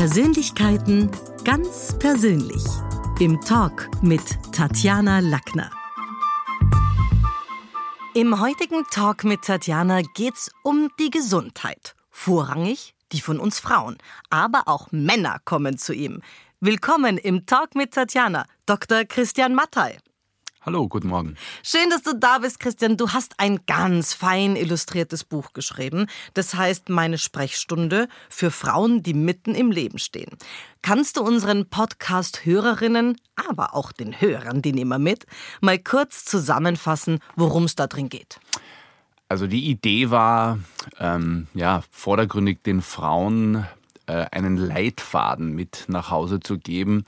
Persönlichkeiten ganz persönlich. Im Talk mit Tatjana Lackner. Im heutigen Talk mit Tatjana geht's um die Gesundheit. Vorrangig die von uns Frauen. Aber auch Männer kommen zu ihm. Willkommen im Talk mit Tatjana, Dr. Christian Mattei. Hallo, guten Morgen. Schön, dass du da bist, Christian. Du hast ein ganz fein illustriertes Buch geschrieben. Das heißt Meine Sprechstunde für Frauen, die mitten im Leben stehen. Kannst du unseren Podcast-Hörerinnen, aber auch den Hörern, die nehmen wir mit, mal kurz zusammenfassen, worum es da drin geht? Also die Idee war, ähm, ja, vordergründig den Frauen äh, einen Leitfaden mit nach Hause zu geben,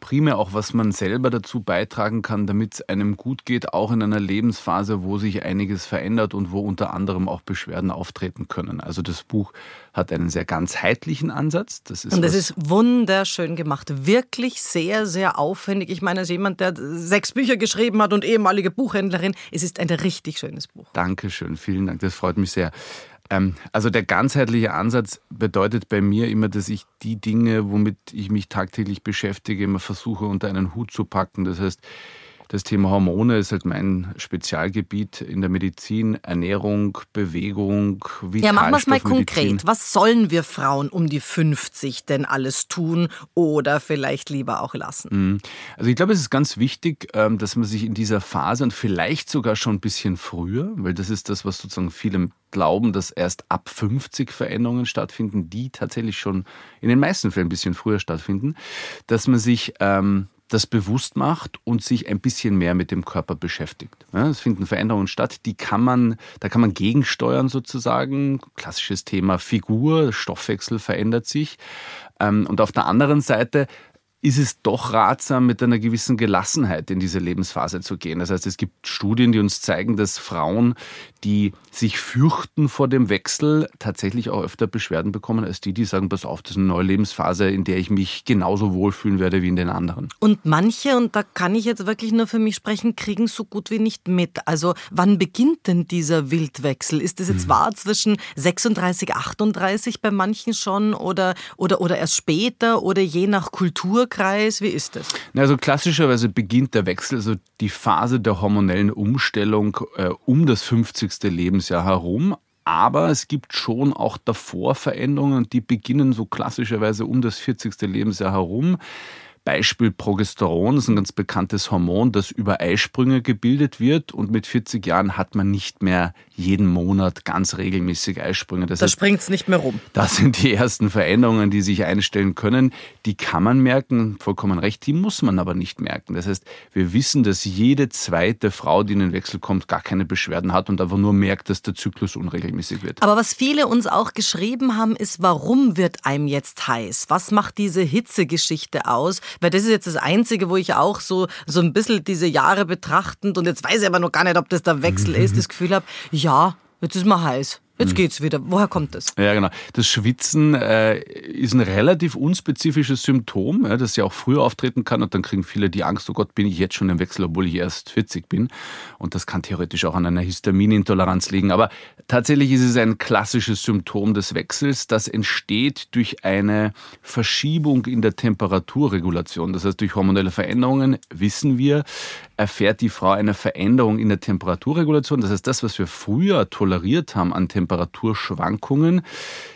primär auch, was man selber dazu beitragen kann, damit es einem gut geht, auch in einer Lebensphase, wo sich einiges verändert und wo unter anderem auch Beschwerden auftreten können. Also das Buch hat einen sehr ganzheitlichen Ansatz. Das ist und das ist wunderschön gemacht. Wirklich sehr, sehr aufwendig. Ich meine, als jemand, der sechs Bücher geschrieben hat und ehemalige Buchhändlerin, es ist ein richtig schönes Buch. Dankeschön, vielen Dank. Das freut mich sehr. Ähm, also der ganzheitliche Ansatz bedeutet bei mir immer, dass ich die Dinge, womit ich mich tagtäglich beschäftige, immer versuche unter einen Hut zu packen. Das heißt, das Thema Hormone ist halt mein Spezialgebiet in der Medizin. Ernährung, Bewegung, Vitalstoffe. Ja, machen wir es mal konkret. Was sollen wir Frauen um die 50 denn alles tun oder vielleicht lieber auch lassen? Mhm. Also ich glaube, es ist ganz wichtig, ähm, dass man sich in dieser Phase und vielleicht sogar schon ein bisschen früher, weil das ist das, was sozusagen viele glauben, dass erst ab 50 Veränderungen stattfinden, die tatsächlich schon in den meisten Fällen ein bisschen früher stattfinden, dass man sich ähm, das bewusst macht und sich ein bisschen mehr mit dem Körper beschäftigt. Ja, es finden Veränderungen statt, die kann man, da kann man gegensteuern sozusagen. Klassisches Thema Figur, Stoffwechsel verändert sich. Ähm, und auf der anderen Seite ist es doch ratsam, mit einer gewissen Gelassenheit in diese Lebensphase zu gehen. Das heißt, es gibt Studien, die uns zeigen, dass Frauen, die sich fürchten vor dem Wechsel, tatsächlich auch öfter Beschwerden bekommen, als die, die sagen, pass auf, das ist eine neue Lebensphase, in der ich mich genauso wohlfühlen werde wie in den anderen. Und manche, und da kann ich jetzt wirklich nur für mich sprechen, kriegen so gut wie nicht mit. Also wann beginnt denn dieser Wildwechsel? Ist es jetzt hm. wahr zwischen 36, 38 bei manchen schon oder, oder, oder erst später oder je nach Kultur? Kreis? Wie ist das? Also klassischerweise beginnt der Wechsel, also die Phase der hormonellen Umstellung äh, um das 50. Lebensjahr herum. Aber es gibt schon auch davor Veränderungen, die beginnen so klassischerweise um das 40. Lebensjahr herum. Beispiel Progesteron ist ein ganz bekanntes Hormon, das über Eisprünge gebildet wird und mit 40 Jahren hat man nicht mehr jeden Monat ganz regelmäßig Eisprünge. Das da springt es nicht mehr rum. Das sind die ersten Veränderungen, die sich einstellen können. Die kann man merken, vollkommen recht, die muss man aber nicht merken. Das heißt, wir wissen, dass jede zweite Frau, die in den Wechsel kommt, gar keine Beschwerden hat und einfach nur merkt, dass der Zyklus unregelmäßig wird. Aber was viele uns auch geschrieben haben, ist, warum wird einem jetzt heiß? Was macht diese Hitzegeschichte aus? Weil das ist jetzt das Einzige, wo ich auch so, so ein bisschen diese Jahre betrachtend und jetzt weiß ich aber noch gar nicht, ob das der Wechsel ist, das Gefühl habe, ja, jetzt ist mal heiß. Jetzt mhm. geht's wieder. Woher kommt das? Ja, genau. Das Schwitzen äh, ist ein relativ unspezifisches Symptom, ja, das ja auch früher auftreten kann. Und dann kriegen viele die Angst, oh Gott, bin ich jetzt schon im Wechsel, obwohl ich erst 40 bin. Und das kann theoretisch auch an einer Histaminintoleranz liegen. Aber tatsächlich ist es ein klassisches Symptom des Wechsels, das entsteht durch eine Verschiebung in der Temperaturregulation. Das heißt, durch hormonelle Veränderungen, wissen wir, erfährt die Frau eine Veränderung in der Temperaturregulation. Das heißt, das, was wir früher toleriert haben an Temperaturschwankungen,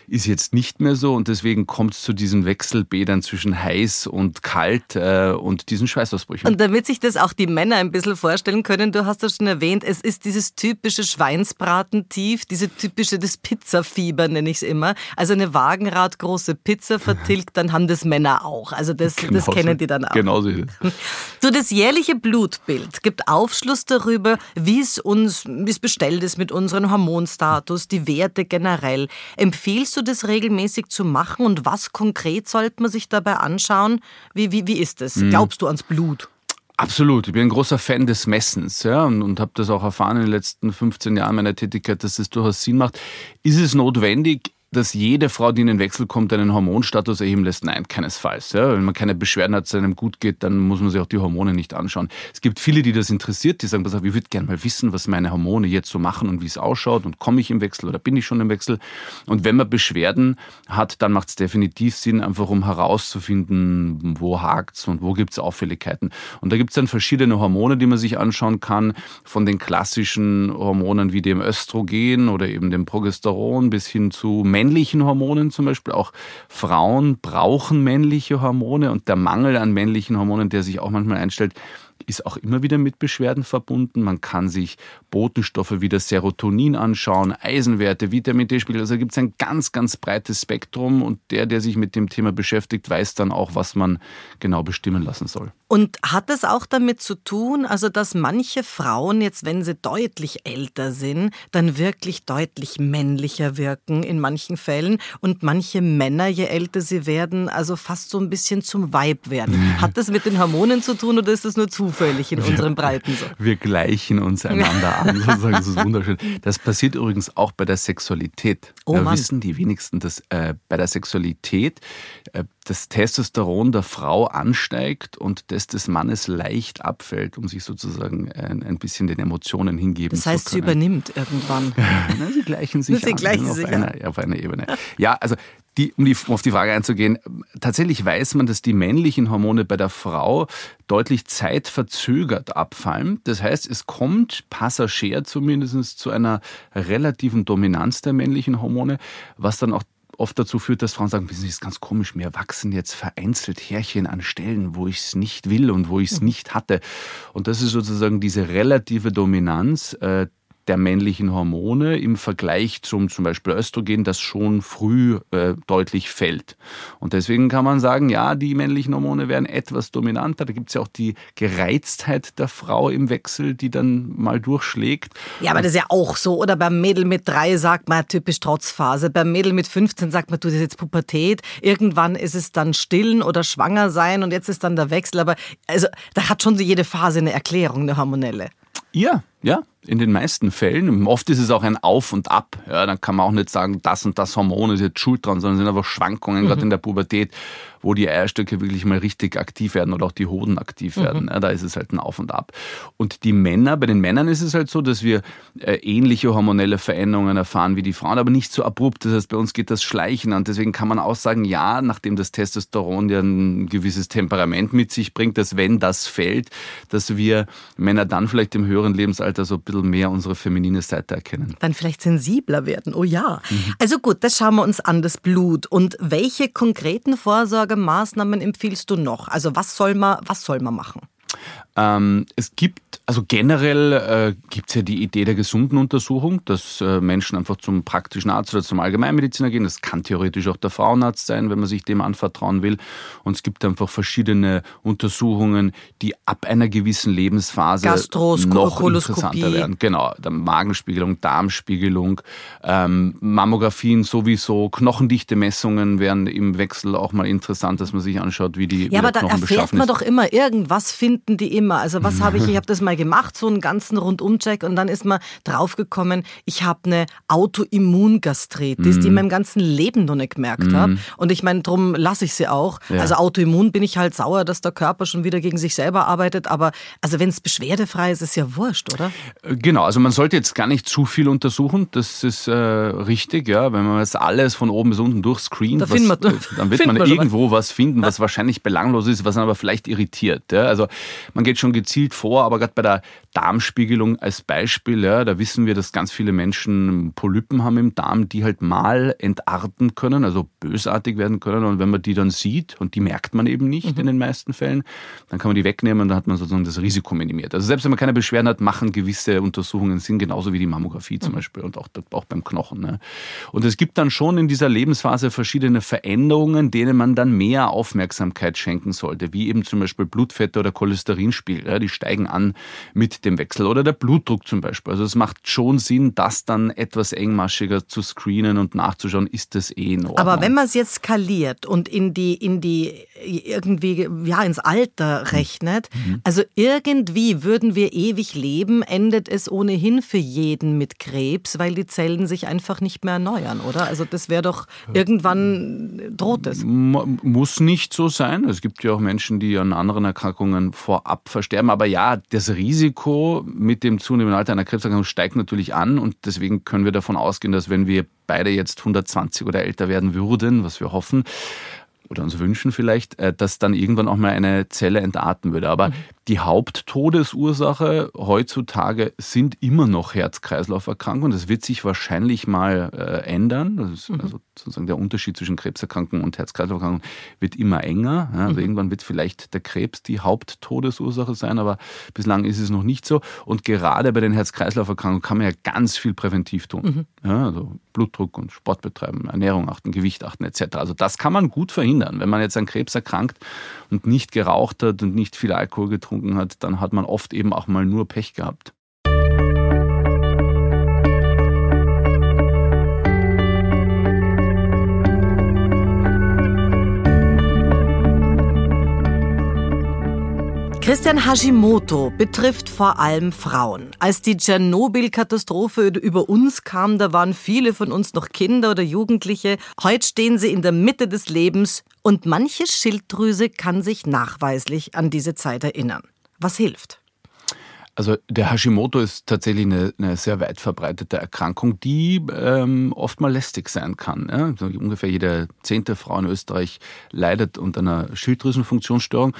ist jetzt nicht mehr so und deswegen kommt es zu diesen Wechselbädern zwischen heiß und kalt äh, und diesen Schweißausbrüchen. Und damit sich das auch die Männer ein bisschen vorstellen können, du hast das schon erwähnt, es ist dieses typische Schweinsbratentief, diese typische, das Pizzafieber nenne ich es immer. Also eine wagenradgroße Pizza vertilgt, dann haben das Männer auch. Also das, genau das kennen die dann auch. Genauso ist es. So das jährliche Blutbild gibt Aufschluss darüber, wie es uns, wie es bestellt ist mit unserem Hormonstatus, die Werte generell. Empfiehlst du das regelmäßig zu machen und was konkret sollte man sich dabei anschauen? Wie, wie, wie ist das? Mhm. Glaubst du ans Blut? Absolut. Ich bin ein großer Fan des Messens ja, und, und habe das auch erfahren in den letzten 15 Jahren meiner Tätigkeit, dass das durchaus Sinn macht. Ist es notwendig? Dass jede Frau, die in den Wechsel kommt, einen Hormonstatus erheben lässt? Nein, keinesfalls. Ja, wenn man keine Beschwerden hat, es einem gut geht, dann muss man sich auch die Hormone nicht anschauen. Es gibt viele, die das interessiert, die sagen, ich würde gerne mal wissen, was meine Hormone jetzt so machen und wie es ausschaut und komme ich im Wechsel oder bin ich schon im Wechsel. Und wenn man Beschwerden hat, dann macht es definitiv Sinn, einfach um herauszufinden, wo hakt es und wo gibt es Auffälligkeiten. Und da gibt es dann verschiedene Hormone, die man sich anschauen kann, von den klassischen Hormonen wie dem Östrogen oder eben dem Progesteron bis hin zu männlichen Hormonen zum Beispiel. Auch Frauen brauchen männliche Hormone und der Mangel an männlichen Hormonen, der sich auch manchmal einstellt, ist auch immer wieder mit Beschwerden verbunden. Man kann sich Botenstoffe wie das Serotonin anschauen, Eisenwerte, Vitamin D-Spiegel. Also gibt es ein ganz, ganz breites Spektrum und der, der sich mit dem Thema beschäftigt, weiß dann auch, was man genau bestimmen lassen soll. Und hat es auch damit zu tun, also dass manche Frauen jetzt, wenn sie deutlich älter sind, dann wirklich deutlich männlicher wirken in manchen Fällen und manche Männer, je älter sie werden, also fast so ein bisschen zum Weib werden. Hat das mit den Hormonen zu tun oder ist das nur zufällig in unseren Breiten so? Wir gleichen uns einander an, sozusagen. Das ist wunderschön. Das passiert übrigens auch bei der Sexualität. Oh, da wissen die wenigsten, dass äh, bei der Sexualität äh, das Testosteron der Frau ansteigt und das des Mannes leicht abfällt, um sich sozusagen ein, ein bisschen den Emotionen hingeben zu können. Das heißt, sie übernimmt irgendwann. Na, sie gleichen sich sie an, gleichen auf, sich einer, auf einer Ebene. Ja, also die, um, die, um auf die Frage einzugehen, tatsächlich weiß man, dass die männlichen Hormone bei der Frau deutlich zeitverzögert abfallen. Das heißt, es kommt passagier zumindest zu einer relativen Dominanz der männlichen Hormone, was dann auch oft dazu führt, dass Frauen sagen, wissen Sie, das ist ganz komisch, mir wachsen jetzt vereinzelt Härchen an Stellen, wo ich es nicht will und wo ich es mhm. nicht hatte. Und das ist sozusagen diese relative Dominanz, äh, der männlichen Hormone im Vergleich zum zum Beispiel Östrogen, das schon früh äh, deutlich fällt. Und deswegen kann man sagen, ja, die männlichen Hormone werden etwas dominanter. Da gibt es ja auch die Gereiztheit der Frau im Wechsel, die dann mal durchschlägt. Ja, aber das ist ja auch so. Oder beim Mädel mit drei sagt man typisch Trotzphase. Beim Mädel mit 15 sagt man, du, das ist jetzt Pubertät. Irgendwann ist es dann stillen oder schwanger sein und jetzt ist dann der Wechsel. Aber also, da hat schon jede Phase eine Erklärung, eine hormonelle. Ja, ja, in den meisten Fällen. Oft ist es auch ein Auf und Ab. Ja, dann kann man auch nicht sagen, das und das Hormon ist jetzt schuld dran, sondern es sind einfach Schwankungen, mhm. gerade in der Pubertät, wo die Eierstöcke wirklich mal richtig aktiv werden oder auch die Hoden aktiv mhm. werden. Ja, da ist es halt ein Auf und Ab. Und die Männer, bei den Männern ist es halt so, dass wir äh, ähnliche hormonelle Veränderungen erfahren wie die Frauen, aber nicht so abrupt. Das heißt, bei uns geht das Schleichen an. Deswegen kann man auch sagen, ja, nachdem das Testosteron ja ein gewisses Temperament mit sich bringt, dass wenn das fällt, dass wir Männer dann vielleicht im höheren Lebensalter so ein bisschen mehr unsere feminine Seite erkennen. Dann vielleicht sensibler werden, oh ja. Mhm. Also gut, das schauen wir uns an, das Blut. Und welche konkreten Vorsorgemaßnahmen empfiehlst du noch? Also was soll man, was soll man machen? Ähm, es gibt, also generell äh, gibt es ja die Idee der gesunden Untersuchung, dass äh, Menschen einfach zum praktischen Arzt oder zum Allgemeinmediziner gehen. Das kann theoretisch auch der Frauenarzt sein, wenn man sich dem anvertrauen will. Und es gibt einfach verschiedene Untersuchungen, die ab einer gewissen Lebensphase noch interessanter werden. Genau, Magenspiegelung, Darmspiegelung, ähm, Mammografien sowieso, Knochendichte-Messungen wären im Wechsel auch mal interessant, dass man sich anschaut, wie die Ja, aber da erfährt man doch immer irgendwas, finden die immer. Also was habe ich, ich habe das mal gemacht, so einen ganzen Rundumcheck und dann ist man draufgekommen, ich habe eine Autoimmungastritis, mhm. die ich in meinem ganzen Leben noch nicht gemerkt mhm. habe. Und ich meine, darum lasse ich sie auch. Ja. Also autoimmun bin ich halt sauer, dass der Körper schon wieder gegen sich selber arbeitet, aber also wenn es beschwerdefrei ist, ist ja wurscht, oder? Äh, genau, also man sollte jetzt gar nicht zu viel untersuchen, das ist äh, richtig, ja, wenn man jetzt alles von oben bis unten durchscreent, da was, man, äh, dann wird man, man irgendwo was finden, was wahrscheinlich belanglos ist, was aber vielleicht irritiert. Ja? Also man geht schon gezielt vor, aber gerade bei der Darmspiegelung als Beispiel, ja, da wissen wir, dass ganz viele Menschen Polypen haben im Darm, die halt mal entarten können, also bösartig werden können. Und wenn man die dann sieht, und die merkt man eben nicht mhm. in den meisten Fällen, dann kann man die wegnehmen und dann hat man sozusagen das Risiko minimiert. Also selbst wenn man keine Beschwerden hat, machen gewisse Untersuchungen Sinn, genauso wie die Mammographie zum mhm. Beispiel und auch, auch beim Knochen. Ne? Und es gibt dann schon in dieser Lebensphase verschiedene Veränderungen, denen man dann mehr Aufmerksamkeit schenken sollte, wie eben zum Beispiel Blutfette oder Cholesterin Cholesterinspiegel, ja, die steigen an mit dem Wechsel. Oder der Blutdruck zum Beispiel. Also es macht schon Sinn, das dann etwas engmaschiger zu screenen und nachzuschauen, ist das eh in Ordnung. Aber wenn man es jetzt skaliert und in die, in die irgendwie, ja, ins Alter rechnet, mhm. also irgendwie würden wir ewig leben, endet es ohnehin für jeden mit Krebs, weil die Zellen sich einfach nicht mehr erneuern, oder? Also das wäre doch irgendwann droht es. Muss nicht so sein. Es gibt ja auch Menschen, die an anderen Erkrankungen vorab versterben. Aber ja, das Risiko mit dem zunehmenden Alter einer Krebserkrankung steigt natürlich an und deswegen können wir davon ausgehen, dass wenn wir beide jetzt 120 oder älter werden würden, was wir hoffen, oder uns wünschen vielleicht, äh, dass dann irgendwann auch mal eine Zelle entarten würde. Aber mhm. Die Haupttodesursache heutzutage sind immer noch Herz-Kreislauf-Erkrankungen. Das wird sich wahrscheinlich mal äh, ändern. Mhm. Also sozusagen der Unterschied zwischen Krebserkrankungen und Herz-Kreislauf-Erkrankungen wird immer enger. Also mhm. irgendwann wird vielleicht der Krebs die Haupttodesursache sein, aber bislang ist es noch nicht so. Und gerade bei den Herz-Kreislauf-Erkrankungen kann man ja ganz viel präventiv tun. Mhm. Ja, also Blutdruck und Sport betreiben, Ernährung achten, Gewicht achten etc. Also das kann man gut verhindern. Wenn man jetzt an Krebs erkrankt und nicht geraucht hat und nicht viel Alkohol getrunken hat, dann hat man oft eben auch mal nur Pech gehabt. Christian Hashimoto betrifft vor allem Frauen. Als die Tschernobyl-Katastrophe über uns kam, da waren viele von uns noch Kinder oder Jugendliche. Heute stehen sie in der Mitte des Lebens und manche Schilddrüse kann sich nachweislich an diese Zeit erinnern. Was hilft? Also der Hashimoto ist tatsächlich eine, eine sehr weit verbreitete Erkrankung, die ähm, oft mal lästig sein kann. Ja? Also ungefähr jede zehnte Frau in Österreich leidet unter einer Schilddrüsenfunktionsstörung.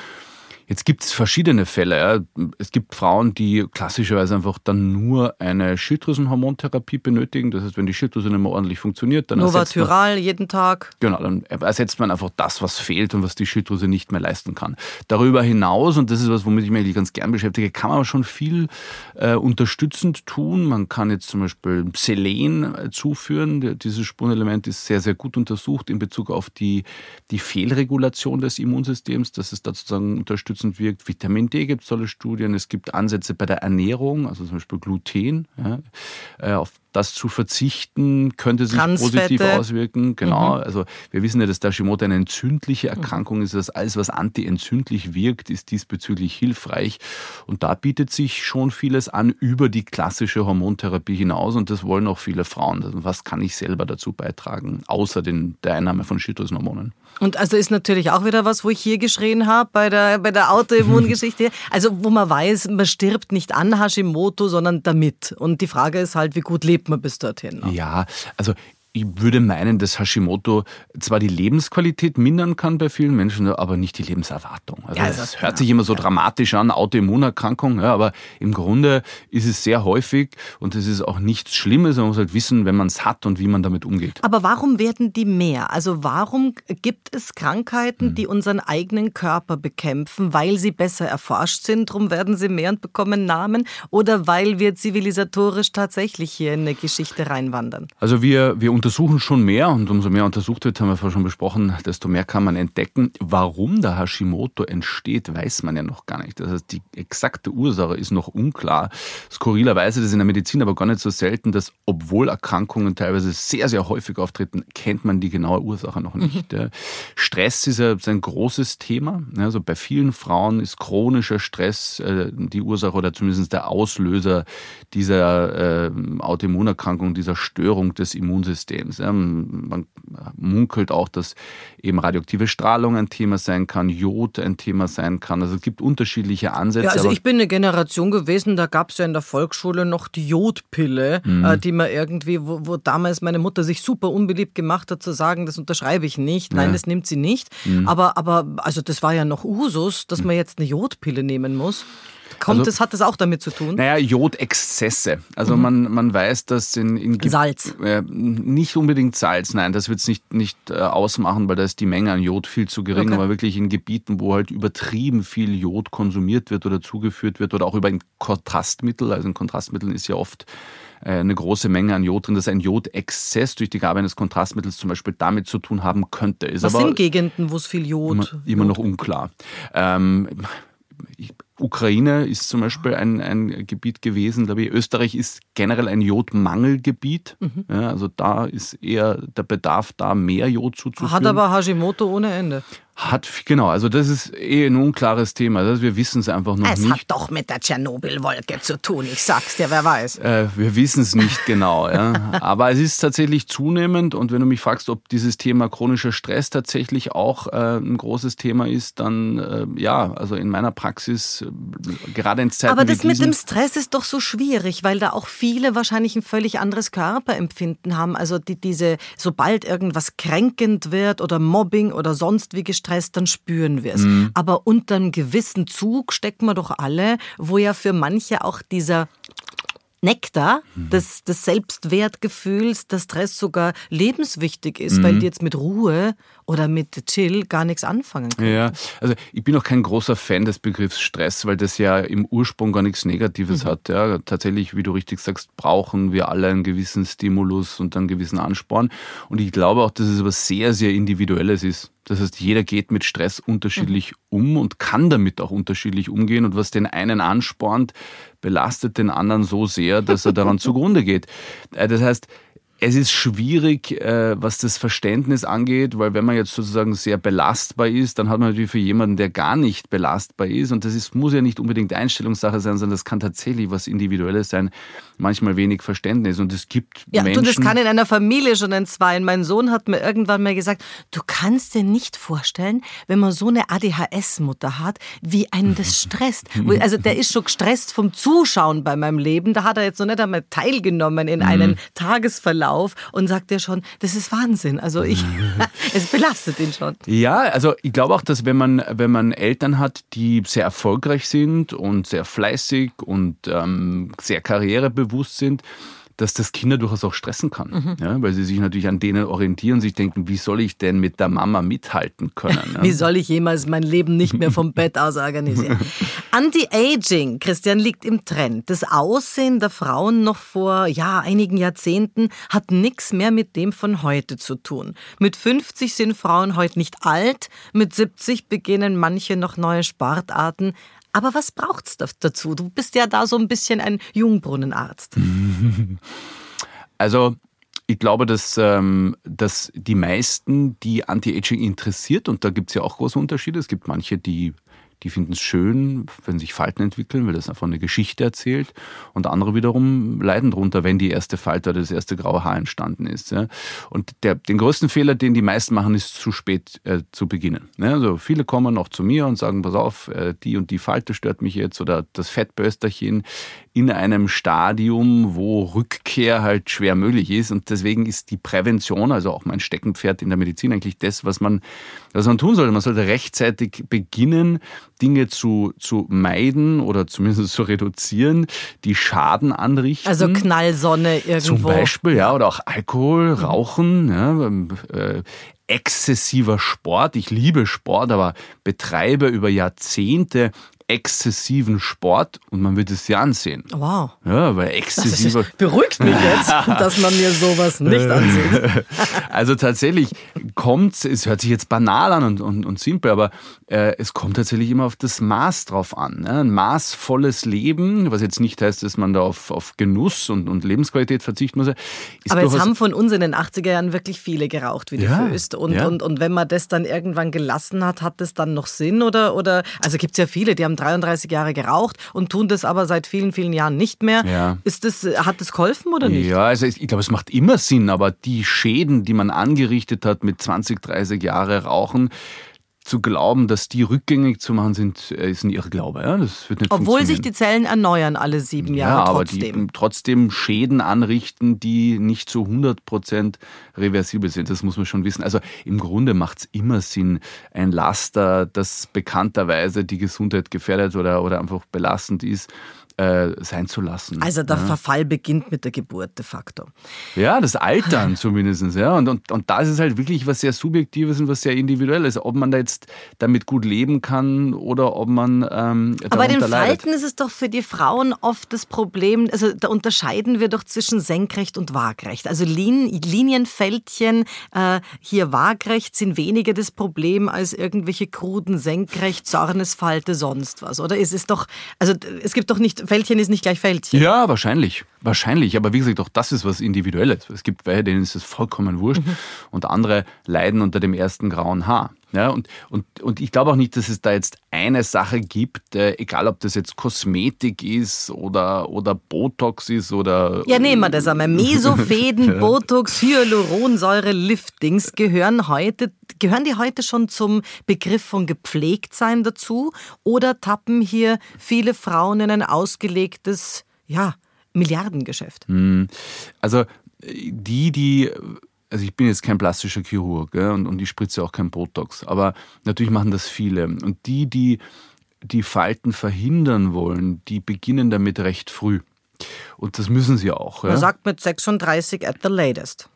Jetzt gibt es verschiedene Fälle. Ja. Es gibt Frauen, die klassischerweise einfach dann nur eine Schilddrüsenhormontherapie benötigen. Das heißt, wenn die Schilddrüse nicht mehr ordentlich funktioniert, dann Novatyral jeden Tag. Genau, dann ersetzt man einfach das, was fehlt und was die Schilddrüse nicht mehr leisten kann. Darüber hinaus, und das ist was, womit ich mich eigentlich ganz gern beschäftige, kann man schon viel äh, unterstützend tun. Man kann jetzt zum Beispiel Selen äh, zuführen. Dieses Spurenelement ist sehr, sehr gut untersucht in Bezug auf die, die Fehlregulation des Immunsystems. Das ist da sozusagen unterstützt unterstützend wirkt. Vitamin D gibt es tolle Studien. Es gibt Ansätze bei der Ernährung, also zum Beispiel Gluten. Ja, äh, auf das zu verzichten könnte sich positiv auswirken. Genau. Mhm. Also wir wissen ja, dass Hashimoto eine entzündliche. Erkrankung ist. Das alles, was antientzündlich wirkt, ist diesbezüglich hilfreich. Und da bietet sich schon vieles an über die klassische Hormontherapie hinaus. Und das wollen auch viele Frauen. Also was kann ich selber dazu beitragen, außer den, der Einnahme von Schilddrüsenhormonen? Und also ist natürlich auch wieder was, wo ich hier geschrien habe bei der, bei der Autoimmungeschichte. also wo man weiß, man stirbt nicht an Hashimoto, sondern damit. Und die Frage ist halt, wie gut lebt man bis dorhin? Ne? Ja, also ich würde meinen, dass Hashimoto zwar die Lebensqualität mindern kann bei vielen Menschen, aber nicht die Lebenserwartung. Also ja, das, das hört sich immer so dramatisch an, Autoimmunerkrankung, ja, aber im Grunde ist es sehr häufig und es ist auch nichts Schlimmes. Man muss halt wissen, wenn man es hat und wie man damit umgeht. Aber warum werden die mehr? Also warum gibt es Krankheiten, hm. die unseren eigenen Körper bekämpfen, weil sie besser erforscht sind, darum werden sie mehr und bekommen Namen oder weil wir zivilisatorisch tatsächlich hier in eine Geschichte reinwandern? Also wir, wir untersuchen schon mehr und umso mehr untersucht wird, haben wir vorhin schon besprochen, desto mehr kann man entdecken. Warum der Hashimoto entsteht, weiß man ja noch gar nicht. Das heißt, die exakte Ursache ist noch unklar. Skurrilerweise, das ist in der Medizin aber gar nicht so selten, dass obwohl Erkrankungen teilweise sehr, sehr häufig auftreten, kennt man die genaue Ursache noch nicht. Mhm. Stress ist ein großes Thema. Also bei vielen Frauen ist chronischer Stress äh, die Ursache oder zumindest der Auslöser dieser äh, Autoimmunerkrankung, dieser Störung des Immunsystems. Immunsystems. Man munkelt auch, dass eben radioaktive Strahlung ein Thema sein kann, Jod ein Thema sein kann. Also es gibt unterschiedliche Ansätze. Ja, also ich bin eine Generation gewesen, da gab es ja in der Volksschule noch die Jodpille, mhm. Äh, die man irgendwie, wo, wo, damals meine Mutter sich super unbeliebt gemacht hat, zu sagen, das unterschreibe ich nicht, nein, ja. das nimmt sie nicht. Mhm. Aber, aber also das war ja noch Usus, dass man jetzt eine Jodpille nehmen muss. Kommt also, das, hat das auch damit zu tun? Naja, Jodexzesse. Also mhm. man, man weiß, dass in, in Salz. Äh, nicht unbedingt Salz, nein, das wird es nicht, nicht äh, ausmachen, weil da ist die Menge an Jod viel zu gering, okay. aber wirklich in Gebieten, wo halt übertrieben viel Jod konsumiert wird oder zugeführt wird oder auch über ein Kontrastmittel, also in Kontrastmitteln ist ja oft äh, eine große Menge an Jod drin, dass ein Jodexzess durch die Gabe eines Kontrastmittels zum Beispiel damit zu tun haben könnte. Ist Was aber sind Gegenden, wo es viel Jod? Immer, immer noch unklar. Ähm, ich, Ukraine ist zum Beispiel ein, ein Gebiet gewesen, glaube ich. Österreich ist generell ein Jodmangelgebiet. Mhm. Ja, also da ist eher der Bedarf da, mehr Jod zuzuführen. Hat aber Hashimoto ohne Ende. Hat, genau, also das ist eh ein unklares Thema. Also wir wissen es einfach noch es nicht. Es hat doch mit der Tschernobyl-Wolke zu tun, ich sag's dir, wer weiß. Äh, wir wissen es nicht genau, ja. Aber es ist tatsächlich zunehmend und wenn du mich fragst, ob dieses Thema chronischer Stress tatsächlich auch äh, ein großes Thema ist, dann äh, ja, also in meiner Praxis, äh, gerade in Zeiten Aber das mit dem Stress ist doch so schwierig, weil da auch viele wahrscheinlich ein völlig anderes Körperempfinden haben. Also die, diese, sobald irgendwas kränkend wird oder Mobbing oder sonst wie gestresst, dann spüren wir es. Mhm. Aber unter einem gewissen Zug stecken wir doch alle, wo ja für manche auch dieser Nektar mhm. des, des Selbstwertgefühls, dass Stress sogar lebenswichtig ist, mhm. weil die jetzt mit Ruhe oder mit Chill gar nichts anfangen können. Ja, also ich bin auch kein großer Fan des Begriffs Stress, weil das ja im Ursprung gar nichts Negatives mhm. hat. Ja, tatsächlich, wie du richtig sagst, brauchen wir alle einen gewissen Stimulus und einen gewissen Ansporn. Und ich glaube auch, dass es aber sehr, sehr individuelles ist. Das heißt, jeder geht mit Stress unterschiedlich mhm. um und kann damit auch unterschiedlich umgehen. Und was den einen anspornt, belastet den anderen so sehr, dass er daran zugrunde geht. Äh, das heißt, es ist schwierig, äh, was das Verständnis angeht, weil wenn man jetzt sozusagen sehr belastbar ist, dann hat man natürlich für jemanden, der gar nicht belastbar ist, und das ist, muss ja nicht unbedingt Einstellungssache sein, sondern das kann tatsächlich was Individuelles sein, manchmal wenig Verständnis. Und es gibt ja, Menschen... Ja, das kann in einer Familie schon entzweien. Mein Sohn hat mir irgendwann mal gesagt, du kannst dir nicht vorstellen, wenn man so eine ADHS-Mutter hat, wie einen das stresst. Also der ist schon gestresst vom Zuschauen bei meinem Leben. Da hat er jetzt noch nicht einmal teilgenommen in einen mhm. Tagesverlauf auf und sagt ja schon, das ist Wahnsinn. Also ich, es belastet ihn schon. Ja, also ich glaube auch, dass wenn man, wenn man Eltern hat, die sehr erfolgreich sind und sehr fleißig und ähm, sehr karrierebewusst sind, dass das Kinder durchaus auch stressen kann, mhm. ja, weil sie sich natürlich an denen orientieren, sich denken, wie soll ich denn mit der Mama mithalten können? Ja? wie soll ich jemals mein Leben nicht mehr vom Bett aus organisieren? Anti-Aging, Christian, liegt im Trend. Das Aussehen der Frauen noch vor ja, einigen Jahrzehnten hat nichts mehr mit dem von heute zu tun. Mit 50 sind Frauen heute nicht alt, mit 70 beginnen manche noch neue Sportarten. Aber was braucht's dazu? Du bist ja da so ein bisschen ein Jungbrunnenarzt. Also ich glaube, dass, ähm, dass die meisten, die Anti-Aging interessiert, und da gibt es ja auch große Unterschiede, es gibt manche, die die finden es schön, wenn sich Falten entwickeln, weil das einfach eine Geschichte erzählt. Und andere wiederum leiden darunter, wenn die erste Falte oder das erste graue Haar entstanden ist. Ja. Und der, den größten Fehler, den die meisten machen, ist zu spät äh, zu beginnen. Ja, also viele kommen auch zu mir und sagen, pass auf, äh, die und die Falte stört mich jetzt oder das Fettbösterchen in einem Stadium, wo Rückkehr halt schwer möglich ist. Und deswegen ist die Prävention, also auch mein Steckenpferd in der Medizin, eigentlich das, was man, was man tun sollte. Man sollte rechtzeitig beginnen, Dinge zu, zu meiden oder zumindest zu reduzieren, die Schaden anrichten. Also Knallsonne irgendwo. Zum Beispiel, ja, oder auch Alkohol, Rauchen, ja, äh, exzessiver Sport. Ich liebe Sport, aber betreibe über Jahrzehnte exzessiven Sport und man wird es ja ansehen. Wow. Ja, weil exzessiver. Das beruhigt mich jetzt, dass man mir sowas nicht ansieht. also tatsächlich kommt es, hört sich jetzt banal an und, und, und simpel, aber äh, es kommt tatsächlich immer auf das Maß drauf an. Ne? Ein maßvolles Leben, was jetzt nicht heißt, dass man da auf, auf Genuss und, und Lebensqualität verzichten muss. aber jetzt haben von uns in den 80er Jahren wirklich viele geraucht, wie du ja, Föst. Und, ja. und, und wenn man das dann irgendwann gelassen hat, hat das dann noch Sinn? Oder, oder also gibt es ja viele, die haben 33 Jahre geraucht und tun das aber seit vielen, vielen Jahren nicht mehr. Ja. Ist das, hat das geholfen oder nicht? Ja, also ich glaube, es macht immer Sinn, aber die Schäden, die man angerichtet hat mit 20, 30 Jahre Rauchen, zu glauben, dass die rückgängig zu machen sind, äh, ist ein Irrglaube. Ja? Das wird nicht Obwohl sich die Zellen erneuern alle sieben Jahre ja, aber die trotzdem Schäden anrichten, die nicht zu 100 Prozent reversibel sind. Das muss man schon wissen. Also im Grunde macht es immer Sinn, ein Laster, das bekannterweise die Gesundheit gefährdet oder, oder einfach belastend ist, äh, sein zu lassen. Also der ja. Verfall beginnt mit der Geburt de facto. Ja, das Altern zumindest. Ja. Und, und, und da ist es halt wirklich was sehr Subjektives und was sehr Individuelles. Ob man da jetzt damit gut leben kann oder ob man ähm, Aber bei den leidet. Falten ist es doch für die Frauen oft das Problem, also da unterscheiden wir doch zwischen senkrecht und waagrecht. Also Lin Linienfältchen äh, hier waagrecht sind weniger das Problem als irgendwelche kruden senkrecht, Zornesfalte, sonst was. Oder es ist doch, also es gibt doch nicht, Fältchen ist nicht gleich Fältchen. Ja, wahrscheinlich. Wahrscheinlich. Aber wie gesagt, auch das ist was Individuelles. Es gibt welche, denen ist es vollkommen wurscht Mhm. und andere leiden unter dem ersten grauen Haar. Ja, und, und, und ich glaube auch nicht, dass es da jetzt eine Sache gibt, äh, egal ob das jetzt Kosmetik ist oder, oder Botox ist oder. Ja, nehmen wir das einmal. Mesopheden, Botox, Hyaluronsäure, Liftings gehören heute, gehören die heute schon zum Begriff von gepflegt sein dazu? Oder tappen hier viele Frauen in ein ausgelegtes, ja, Milliardengeschäft? Also die, die, also ich bin jetzt kein plastischer Chirurg gell, und, und ich spritze auch kein Botox, aber natürlich machen das viele. Und die, die die Falten verhindern wollen, die beginnen damit recht früh. Und das müssen sie auch. Man Ja? sagt mit 36 at the latest.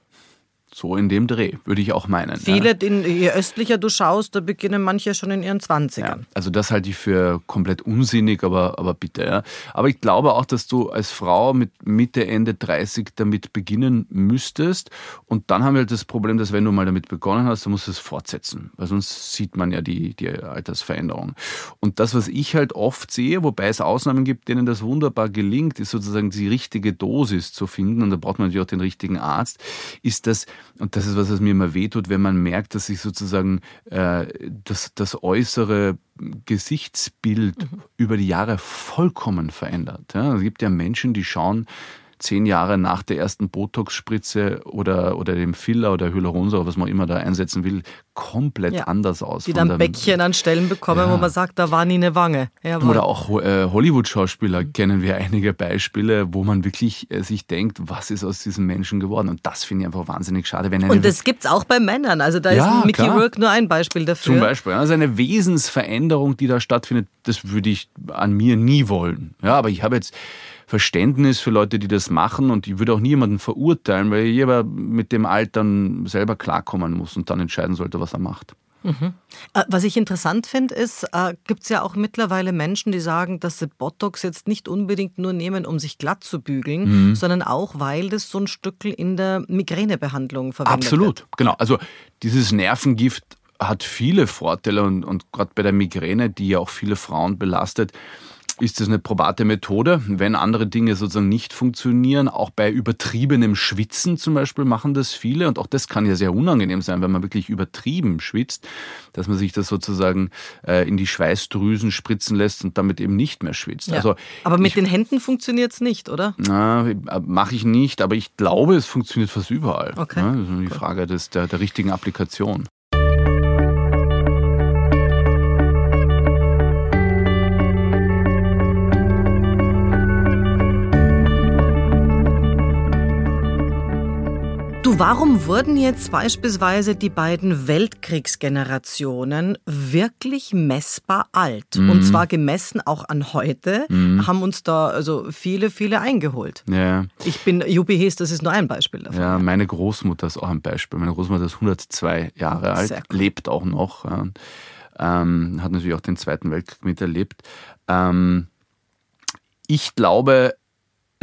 So in dem Dreh, würde ich auch meinen. Viele, ja. in, je östlicher du schaust, da beginnen manche schon in ihren 20ern. Ja, also das halte ich für komplett unsinnig, aber, aber bitte. Ja. Aber ich glaube auch, dass du als Frau mit Mitte, Ende 30 damit beginnen müsstest. Und dann haben wir halt das Problem, dass wenn du mal damit begonnen hast, dann musst du es fortsetzen. Weil sonst sieht man ja die, die Altersveränderung. Und das, was ich halt oft sehe, wobei es Ausnahmen gibt, denen das wunderbar gelingt, ist sozusagen die richtige Dosis zu finden. Und da braucht man natürlich auch den richtigen Arzt, ist das, und das ist was, was mir immer wehtut, wenn man merkt, dass sich sozusagen äh, das, das äußere Gesichtsbild über die Jahre vollkommen verändert. Ja, es gibt ja Menschen, die schauen zehn Jahre nach der ersten Botox-Spritze oder, oder dem Filler oder Hyaluronsäure, was man immer da einsetzen will, komplett Ja. anders aus. Die dann Bäckchen an Stellen bekommen, Ja. wo man sagt, da war nie eine Wange. Jawohl. oder auch äh, Hollywood-Schauspieler kennen wir einige Beispiele, wo man wirklich äh, sich denkt, was ist aus diesen Menschen geworden? Und das finde ich einfach wahnsinnig schade. Wenn Und das gibt's auch bei Männern. Also da Ja, ist Mickey klar. Rourke nur ein Beispiel dafür. zum Beispiel, also eine Wesensveränderung, die da stattfindet, das würde ich an mir nie wollen. Ja, aber ich habe jetzt Verständnis für Leute, die das machen und ich würde auch niemanden verurteilen, weil jeder mit dem Altern selber klarkommen muss und dann entscheiden sollte, was er macht. Äh, Was ich interessant finde, ist, äh, gibt es ja auch mittlerweile Menschen, die sagen, dass sie Botox jetzt nicht unbedingt nur nehmen, um sich glatt zu bügeln, Mhm. sondern auch, weil das so ein Stückel in der Migränebehandlung verwendet wird. Absolut, genau. Also dieses Nervengift hat viele Vorteile und, und gerade bei der Migräne, die ja auch viele Frauen belastet, ist das eine probate Methode. Wenn andere Dinge sozusagen nicht funktionieren, auch bei übertriebenem Schwitzen zum Beispiel machen das viele und auch das kann ja sehr unangenehm sein, wenn man wirklich übertrieben schwitzt, dass man sich das sozusagen äh, in die Schweißdrüsen spritzen lässt und damit eben nicht mehr schwitzt. Ja. Also Aber mit ich- den Händen funktioniert es nicht, oder? na, mache ich nicht, aber ich glaube, es funktioniert fast überall. Okay. Ja, das ist nur die Frage des, der, der richtigen Applikation. Du, warum wurden jetzt beispielsweise die beiden Weltkriegsgenerationen wirklich messbar alt? Mhm. Und zwar gemessen auch an heute, haben uns da also viele, viele eingeholt. Ja, Ich bin, Juppie Hess, das ist nur ein Beispiel davon. ja, meine Großmutter ist auch ein Beispiel. Meine Großmutter ist 102 Jahre alt, cool. lebt auch noch, ja. ähm, hat natürlich auch den Zweiten Weltkrieg miterlebt. Ähm, ich glaube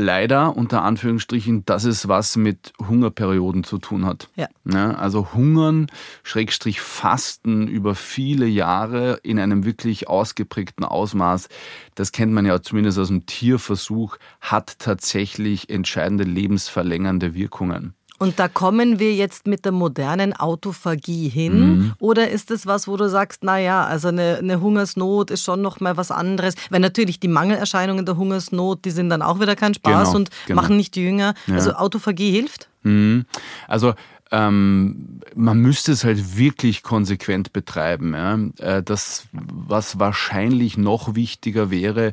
leider, unter Anführungsstrichen, dass es was mit Hungerperioden zu tun hat. Ja. Ja, also Hungern, Schrägstrich Fasten über viele Jahre in einem wirklich ausgeprägten Ausmaß, das kennt man ja zumindest aus dem Tierversuch, hat tatsächlich entscheidende lebensverlängernde Wirkungen. Und da kommen wir jetzt mit der modernen Autophagie hin? Mhm. Oder ist es was, wo du sagst, naja, also eine, eine Hungersnot ist schon noch mal was anderes? Weil natürlich die Mangelerscheinungen der Hungersnot, die sind dann auch wieder kein Spaß Genau, und genau. machen nicht Jünger. Ja. Also Autophagie hilft? Mhm. Also ähm, man müsste es halt wirklich konsequent betreiben. Ja. Äh, Das, was wahrscheinlich noch wichtiger wäre,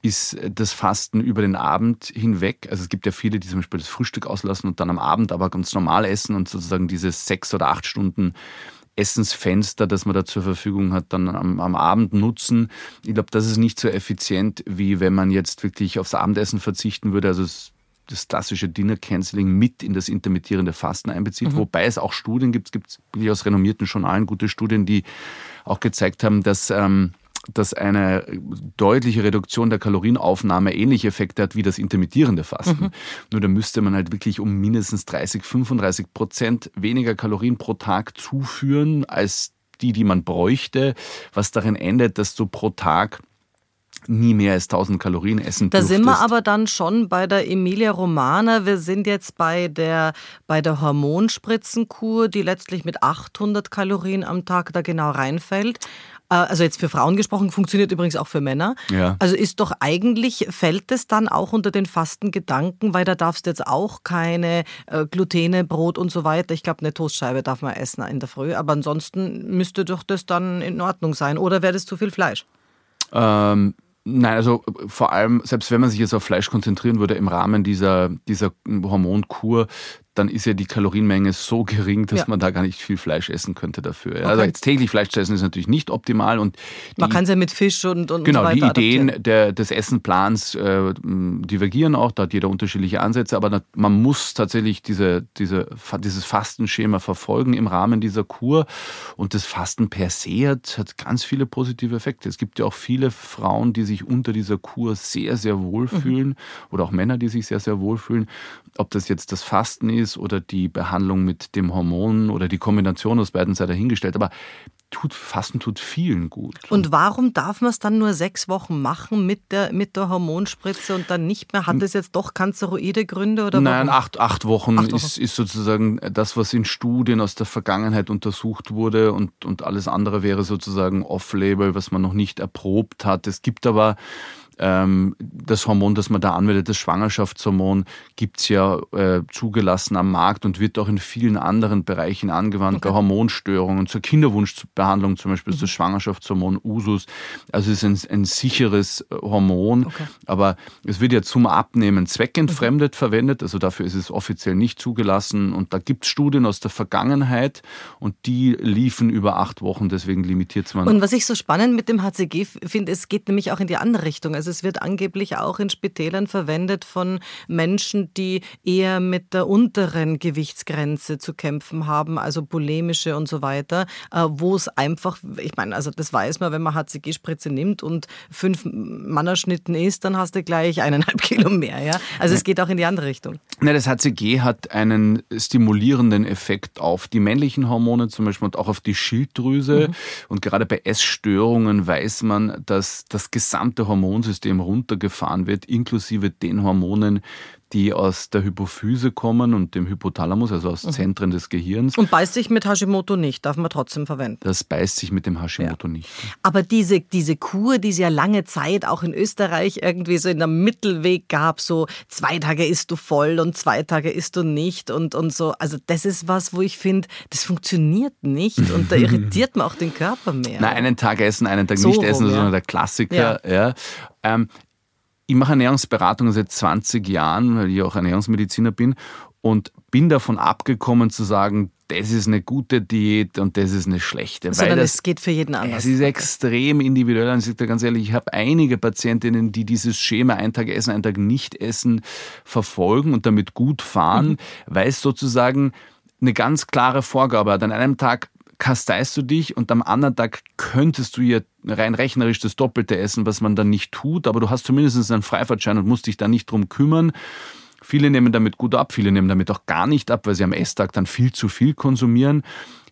ist das Fasten über den Abend hinweg. Also es gibt ja viele, die zum Beispiel das Frühstück auslassen und dann am Abend aber ganz normal essen und sozusagen diese sechs oder acht Stunden Essensfenster, das man da zur Verfügung hat, dann am, am Abend nutzen. Ich glaube, das ist nicht so effizient, wie wenn man jetzt wirklich aufs Abendessen verzichten würde. Also das klassische Dinner Canceling mit in das intermittierende Fasten einbezieht, mhm. wobei es auch Studien gibt, es gibt wirklich aus renommierten Journalen gute Studien, die auch gezeigt haben, dass ähm, dass eine deutliche Reduktion der Kalorienaufnahme ähnliche Effekte hat wie das intermittierende Fasten. Mhm. Nur da müsste man halt wirklich um mindestens 30, 35 Prozent weniger Kalorien pro Tag zuführen als die, die man bräuchte, was darin endet, dass du pro Tag nie mehr als 1000 Kalorien essen Da sind wir aber dann schon bei der Emilia Romana. Wir sind jetzt bei der, bei der Hormonspritzenkur, die letztlich mit 800 Kalorien am Tag da genau reinfällt. Äh, also jetzt für Frauen gesprochen, funktioniert übrigens auch für Männer. Ja. Also ist doch eigentlich, fällt es dann auch unter den Fastengedanken, weil da darfst du jetzt auch keine äh, Glutene, Brot und so weiter. Ich glaube, eine Toastscheibe darf man essen in der Früh, aber ansonsten müsste doch das dann in Ordnung sein. Oder wäre das zu viel Fleisch? Ähm, Nein, also vor allem, selbst wenn man sich jetzt auf Fleisch konzentrieren würde im Rahmen dieser, dieser Hormonkur, dann ist ja die Kalorienmenge so gering, dass ja. man da gar nicht viel Fleisch essen könnte dafür. Also okay. Also jetzt täglich Fleisch zu essen ist natürlich nicht optimal. Und man kann es ja mit Fisch und, und Genau, so die Ideen der, des Essenplans äh, divergieren auch, da hat jeder unterschiedliche Ansätze, aber man muss tatsächlich diese, diese, dieses Fastenschema verfolgen im Rahmen dieser Kur. Und das Fasten per se hat, hat ganz viele positive Effekte. Es gibt ja auch viele Frauen, die sich unter dieser Kur sehr, sehr wohlfühlen mhm. oder auch Männer, die sich sehr, sehr wohlfühlen. Ob das jetzt das Fasten ist, ist oder die Behandlung mit dem Hormon oder die Kombination aus beiden sei dahingestellt. Aber tut, Fasten tut vielen gut. Und warum darf man es dann nur sechs Wochen machen mit der, mit der Hormonspritze und dann nicht mehr? Hat es jetzt doch kanzeroide Gründe? Oder Nein, acht, acht, Wochen acht Wochen ist, ist sozusagen das, was in Studien aus der Vergangenheit untersucht wurde und, und alles andere wäre sozusagen off-label, was man noch nicht erprobt hat. Es gibt aber das Hormon, das man da anwendet, das Schwangerschaftshormon, gibt's ja äh, zugelassen am Markt und wird auch in vielen anderen Bereichen angewandt, okay. bei Hormonstörungen, zur Kinderwunschbehandlung zum Beispiel ist das mhm. Schwangerschaftshormon Usus. Also es ist ein, ein sicheres äh, Hormon, okay. aber es wird ja zum Abnehmen zweckentfremdet mhm. verwendet, also dafür ist es offiziell nicht zugelassen und da gibt's Studien aus der Vergangenheit und die liefen über acht Wochen, deswegen limitiert man. Und was ich so spannend mit dem HCG finde, es geht nämlich auch in die andere Richtung. Also es wird angeblich auch in Spitälern verwendet von Menschen, die eher mit der unteren Gewichtsgrenze zu kämpfen haben, also bulimische und so weiter, äh, wo es einfach, ich meine, also das weiß man, wenn man HCG-Spritze nimmt und fünf Mannerschnitten isst, dann hast du gleich eineinhalb Kilo mehr. Ja? Also es geht auch in die andere Richtung. Na, das HCG hat einen stimulierenden Effekt auf die männlichen Hormone zum Beispiel und auch auf die Schilddrüse. Mhm. Und gerade bei Essstörungen weiß man, dass das gesamte Hormonsystem Immunsystem runtergefahren wird, inklusive den Hormonen, die aus der Hypophyse kommen und dem Hypothalamus, also aus mhm. Zentren des Gehirns. Und beißt sich mit Hashimoto nicht, darf man trotzdem verwenden. Das beißt sich mit dem Hashimoto ja. nicht. Aber diese, diese Kur, die es ja lange Zeit auch in Österreich irgendwie so in der Mittelweg gab, so zwei Tage isst du voll und zwei Tage isst du nicht und, und so. Also das ist was, wo ich finde, das funktioniert nicht und da irritiert man auch den Körper mehr. Na, einen Tag essen, einen Tag so nicht essen, rum, sondern der Klassiker. Ja. ja. Ähm, ich mache Ernährungsberatung seit 20 Jahren, weil ich auch Ernährungsmediziner bin und bin davon abgekommen zu sagen, das ist eine gute Diät und das ist eine schlechte. Sondern es geht für jeden anders. Es ist extrem individuell. Und ich sage ganz ehrlich, ich habe einige Patientinnen, die dieses Schema ein Tag essen, ein Tag nicht essen verfolgen und damit gut fahren, mhm. weil es sozusagen eine ganz klare Vorgabe hat. An einem Tag kasteist du dich und am anderen Tag könntest du ja rein rechnerisch das Doppelte essen, was man dann nicht tut, aber du hast zumindest einen Freifahrtschein und musst dich da nicht drum kümmern. Viele nehmen damit gut ab, viele nehmen damit auch gar nicht ab, weil sie am Esstag dann viel zu viel konsumieren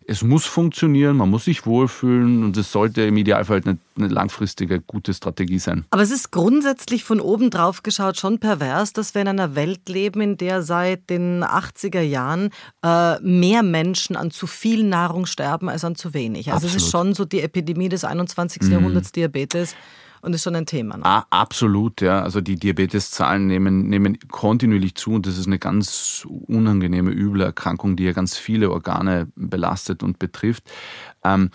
es muss funktionieren, man muss sich wohlfühlen und es sollte im Idealfall eine, eine, langfristige gute Strategie sein. Aber es ist grundsätzlich von oben drauf geschaut schon pervers, dass wir in einer Welt leben, in der seit den 80er Jahren äh, mehr Menschen an zu viel Nahrung sterben als an zu wenig. Also Absolut. es ist schon so die Epidemie des 21. Mhm. Jahrhunderts Diabetes und ist schon ein Thema. Ne? Ah, absolut, ja. Also die Diabeteszahlen nehmen, nehmen kontinuierlich zu und das ist eine ganz unangenehme, üble Erkrankung, die ja ganz viele Organe belastet und betrifft. Ähm,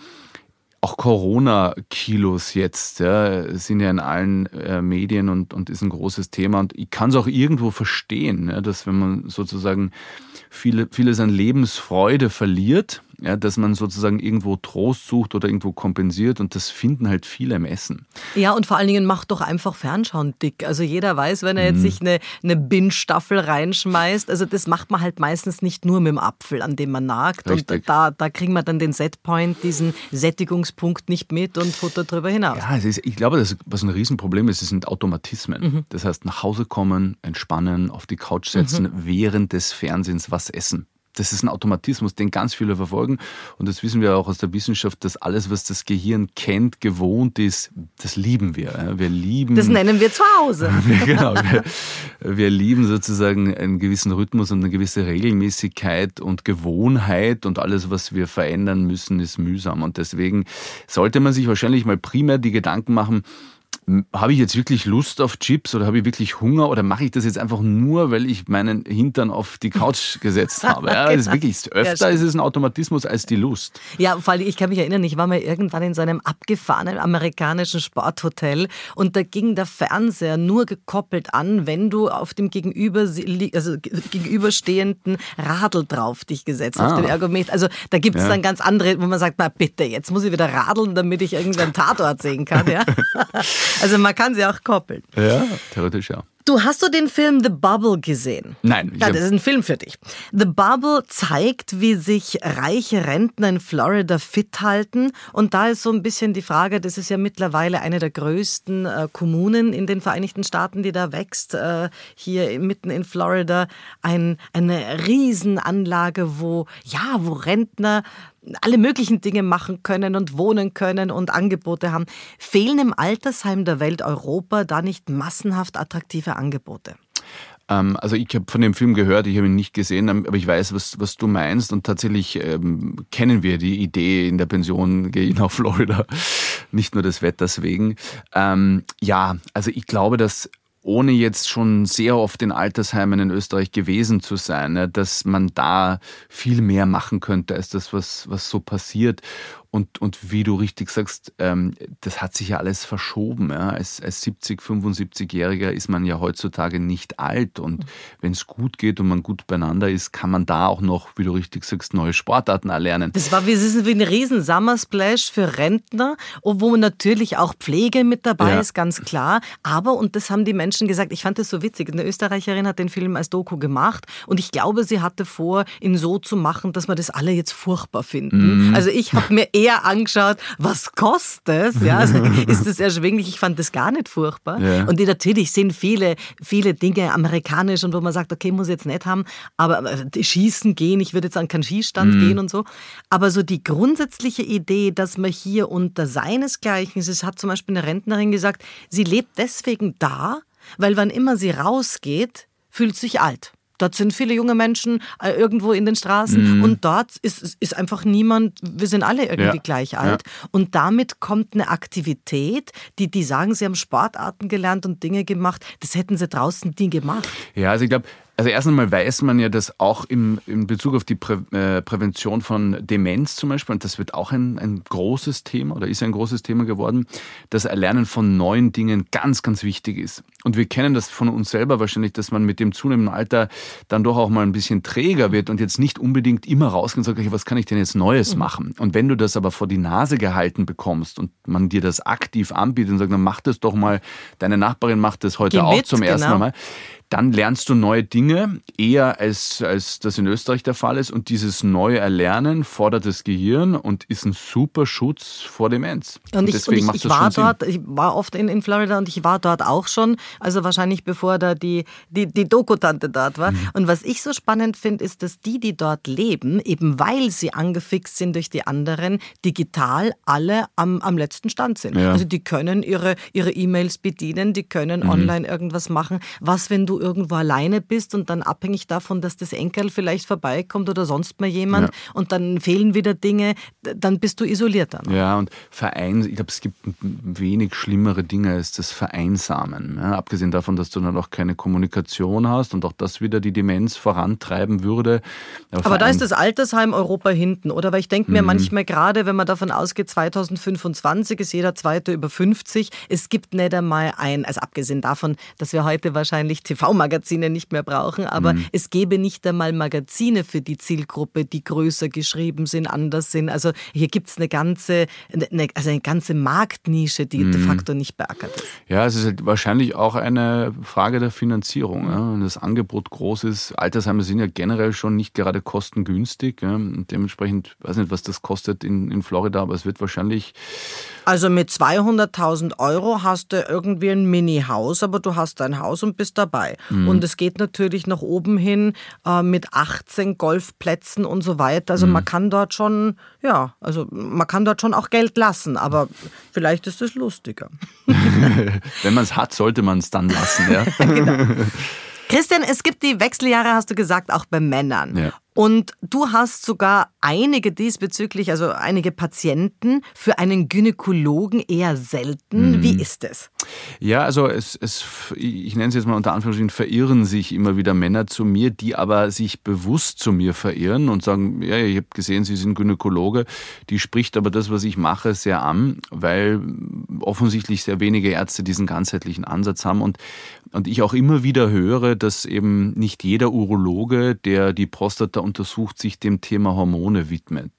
auch Corona-Kilos jetzt ja, sind ja in allen äh, Medien und, und ist ein großes Thema. Und ich kann es auch irgendwo verstehen, ja, dass wenn man sozusagen viele, vieles an Lebensfreude verliert, Ja, dass man sozusagen irgendwo Trost sucht oder irgendwo kompensiert und das finden halt viele im Essen. Ja, und vor allen Dingen macht doch einfach Fernschauen dick. Also jeder weiß, wenn er jetzt mhm. sich eine, eine Binge-Staffel reinschmeißt, also das macht man halt meistens nicht nur mit dem Apfel, an dem man nagt. Richtig. Und da, da kriegen wir dann den Setpoint, diesen Sättigungspunkt nicht mit und futtert drüber hinaus. Ja, ist, ich glaube, das, was ein Riesenproblem ist, sind Automatismen. Mhm. Das heißt, nach Hause kommen, entspannen, auf die Couch setzen, mhm. während des Fernsehens was essen das ist ein Automatismus, den ganz viele verfolgen. Und das wissen wir auch aus der Wissenschaft, dass alles, was das Gehirn kennt, gewohnt ist, das lieben wir. Wir lieben. Das nennen wir zu Hause. genau. Wir, wir lieben sozusagen einen gewissen Rhythmus und eine gewisse Regelmäßigkeit und Gewohnheit und alles, was wir verändern müssen, ist mühsam. Und deswegen sollte man sich wahrscheinlich mal primär die Gedanken machen, habe ich jetzt wirklich Lust auf Chips oder habe ich wirklich Hunger oder mache ich das jetzt einfach nur, weil ich meinen Hintern auf die Couch gesetzt habe? Ja, genau. das ist genau. wirklich, öfter ja, ist es ein Automatismus als die Lust. Ja, vor allem, ich kann mich erinnern, ich war mal irgendwann in so einem abgefahrenen amerikanischen Sporthotel und da ging der Fernseher nur gekoppelt an, wenn du auf dem gegenüber, also gegenüberstehenden Radl drauf dich gesetzt, ah. auf dem Ergometer. Also da gibt es ja. dann ganz andere, wo man sagt, na bitte, jetzt muss ich wieder radeln, damit ich irgendeinen Tatort sehen kann. Ja? Also man kann sie auch koppeln. Ja, theoretisch ja. Du hast du den Film The Bubble gesehen? Nein. Ja, das ist ein Film für dich. The Bubble zeigt, wie sich reiche Rentner in Florida fit halten. Und da ist so ein bisschen die Frage, das ist ja mittlerweile eine der größten äh, Kommunen in den Vereinigten Staaten, die da wächst. Äh, hier mitten in Florida ein, eine Riesenanlage, wo, ja, wo Rentner alle möglichen Dinge machen können und wohnen können und Angebote haben. Fehlen im Altersheim der Welt Europa da nicht massenhaft attraktive Angebote? Ähm, also ich habe von dem Film gehört, ich habe ihn nicht gesehen, ähm, aber ich weiß, was, was du meinst und tatsächlich ähm, kennen wir die Idee, in der Pension gehe ich nach Florida, nicht nur des Wetters wegen. Ähm, ja, also ich glaube, dass ohne jetzt schon sehr oft in Altersheimen in Österreich gewesen zu sein, dass man da viel mehr machen könnte als das, was, was so passiert. Und, und wie du richtig sagst, ähm, das hat sich ja alles verschoben. Ja. Als, als 70, 75-Jähriger ist man ja heutzutage nicht alt. Und mhm. wenn es gut geht und man gut beieinander ist, kann man da auch noch, wie du richtig sagst, neue Sportarten erlernen. Das war wie, das wie ein riesen Summersplash für Rentner, wo natürlich auch Pflege mit dabei ja. ist, ganz klar. Aber, und das haben die Menschen gesagt, ich fand das so witzig, eine Österreicherin hat den Film als Doku gemacht und ich glaube, sie hatte vor, ihn so zu machen, dass wir das alle jetzt furchtbar finden. Mhm. Also ich habe mir eher angeschaut, was kostet es? Ja, also ist das erschwinglich? Ich fand das gar nicht furchtbar. Ja. Und die, natürlich sind viele, viele Dinge amerikanisch und wo man sagt, okay, muss ich jetzt nicht haben, aber äh, schießen gehen, ich würde jetzt an keinen Schießstand mhm. gehen und so. Aber so die grundsätzliche Idee, dass man hier unter seinesgleichen ist, es hat zum Beispiel eine Rentnerin gesagt, sie lebt deswegen da, weil wann immer sie rausgeht, fühlt sich alt. Dort sind viele junge Menschen äh, irgendwo in den Straßen mhm. und dort ist, ist einfach niemand, wir sind alle irgendwie ja. gleich alt. Ja. Und damit kommt eine Aktivität, die, die sagen, sie haben Sportarten gelernt und Dinge gemacht, das hätten sie draußen nie gemacht. Ja, also ich glaube, also erst einmal weiß man ja, dass auch im, in Bezug auf die Prä, äh, Prävention von Demenz zum Beispiel, und das wird auch ein, ein großes Thema oder ist ein großes Thema geworden, das Erlernen von neuen Dingen ganz, ganz wichtig ist. Und wir kennen das von uns selber wahrscheinlich, dass man mit dem zunehmenden Alter dann doch auch mal ein bisschen träger wird und jetzt nicht unbedingt immer rausgeht und sagt, okay, was kann ich denn jetzt Neues mhm. machen? Und wenn du das aber vor die Nase gehalten bekommst und man dir das aktiv anbietet und sagt, dann mach das doch mal, deine Nachbarin macht das heute Geh auch mit, zum ersten genau. Mal, dann lernst du neue Dinge, eher als, als das in Österreich der Fall ist. Und dieses neue Erlernen fordert das Gehirn und ist ein super Schutz vor Demenz. Und, und ich, deswegen und ich, ich war dort, Sinn. ich war oft in, in Florida und ich war dort auch schon, also wahrscheinlich bevor da die, die, die Dokutante dort war. Mhm. Und was ich so spannend finde, ist, dass die, die dort leben, eben weil sie angefixt sind durch die anderen, digital alle am, am letzten Stand sind. Ja. Also die können ihre ihre E-Mails bedienen, die können mhm. online irgendwas machen. Was, wenn du irgendwo alleine bist und dann abhängig davon, dass das Enkel vielleicht vorbeikommt oder sonst mal jemand ja. und dann fehlen wieder Dinge, dann bist du isolierter. Ja, und Verein, ich glaube, es gibt wenig schlimmere Dinge als das Vereinsamen. Ja, abgesehen davon, dass du dann auch keine Kommunikation hast und auch das wieder die Demenz vorantreiben würde. Aber, Aber da ist das Altersheim Europa hinten, oder? Weil ich denke mir mhm. manchmal gerade, wenn man davon ausgeht, 2025 ist jeder Zweite über 50, es gibt nicht einmal ein, also abgesehen davon, dass wir heute wahrscheinlich TV Frau-Magazine nicht mehr brauchen, aber mhm. es gäbe nicht einmal Magazine für die Zielgruppe, die größer geschrieben sind, anders sind. Also hier gibt es eine ganze, eine, also eine ganze Marktnische, die mhm. de facto nicht beackert ist. Ja, es ist halt wahrscheinlich auch eine Frage der Finanzierung. Ja. Wenn das Angebot groß ist, Altersheime sind ja generell schon nicht gerade kostengünstig. Ja. dementsprechend, weiß nicht, was das kostet in, in Florida, aber es wird wahrscheinlich also mit 200.000 Euro hast du irgendwie ein Mini-Haus, aber du hast dein Haus und bist dabei. Mhm. Und es geht natürlich nach oben hin äh, mit 18 Golfplätzen und so weiter. Also mhm. man kann dort schon, ja, also man kann dort schon auch Geld lassen, aber vielleicht ist es lustiger. Wenn man es hat, sollte man es dann lassen, ja. genau. Christian, es gibt die Wechseljahre, hast du gesagt, auch bei Männern. Ja. Und du hast sogar einige diesbezüglich, also einige Patienten für einen Gynäkologen eher selten. Mhm. Wie ist es? Ja, also es, es, ich nenne es jetzt mal unter Anführungsstrichen, verirren sich immer wieder Männer zu mir, die aber sich bewusst zu mir verirren und sagen, ja, ich habe gesehen, Sie sind Gynäkologe. Die spricht aber das, was ich mache, sehr an, weil offensichtlich sehr wenige Ärzte diesen ganzheitlichen Ansatz haben und, und ich auch immer wieder höre, dass eben nicht jeder Urologe, der die Prostata untersucht, sich dem Thema Hormone widmet.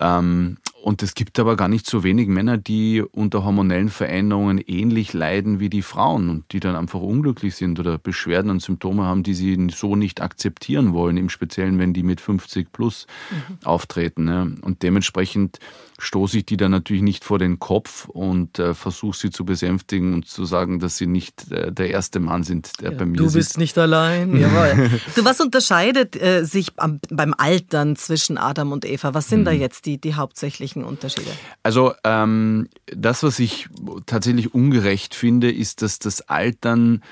Ähm, und es gibt aber gar nicht so wenig Männer, die unter hormonellen Veränderungen ähnlich leiden wie die Frauen und die dann einfach unglücklich sind oder Beschwerden und Symptome haben, die sie so nicht akzeptieren wollen, im Speziellen, wenn die mit 50 plus mhm. auftreten. Und dementsprechend stoße ich die dann natürlich nicht vor den Kopf und äh, versuche sie zu besänftigen und zu sagen, dass sie nicht äh, der erste Mann sind, der ja, bei mir ist. Du bist nicht allein, jawohl. du, was unterscheidet äh, sich am, beim Altern zwischen Adam und Eva? Was sind mhm. da jetzt die, die hauptsächlichen Unterschiede? Also ähm, das, was ich tatsächlich ungerecht finde, ist, dass das Altern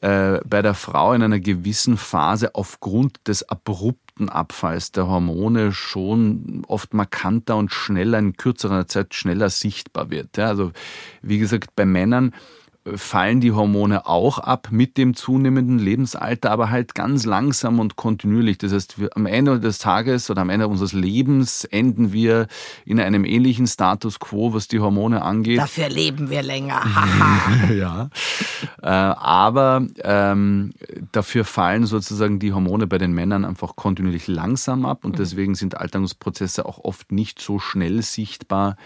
äh, bei der Frau in einer gewissen Phase aufgrund des abrupten Abfalls der Hormone schon oft markanter und schneller in kürzerer Zeit schneller sichtbar wird. Ja, also wie gesagt, bei Männern fallen die Hormone auch ab mit dem zunehmenden Lebensalter, aber halt ganz langsam und kontinuierlich. Das heißt, wir, am Ende des Tages oder am Ende unseres Lebens enden wir in einem ähnlichen Status quo, was die Hormone angeht. Dafür leben wir länger. ja. Äh, aber ähm, dafür fallen sozusagen die Hormone bei den Männern einfach kontinuierlich langsam ab und mhm. deswegen sind Alterungsprozesse auch oft nicht so schnell sichtbar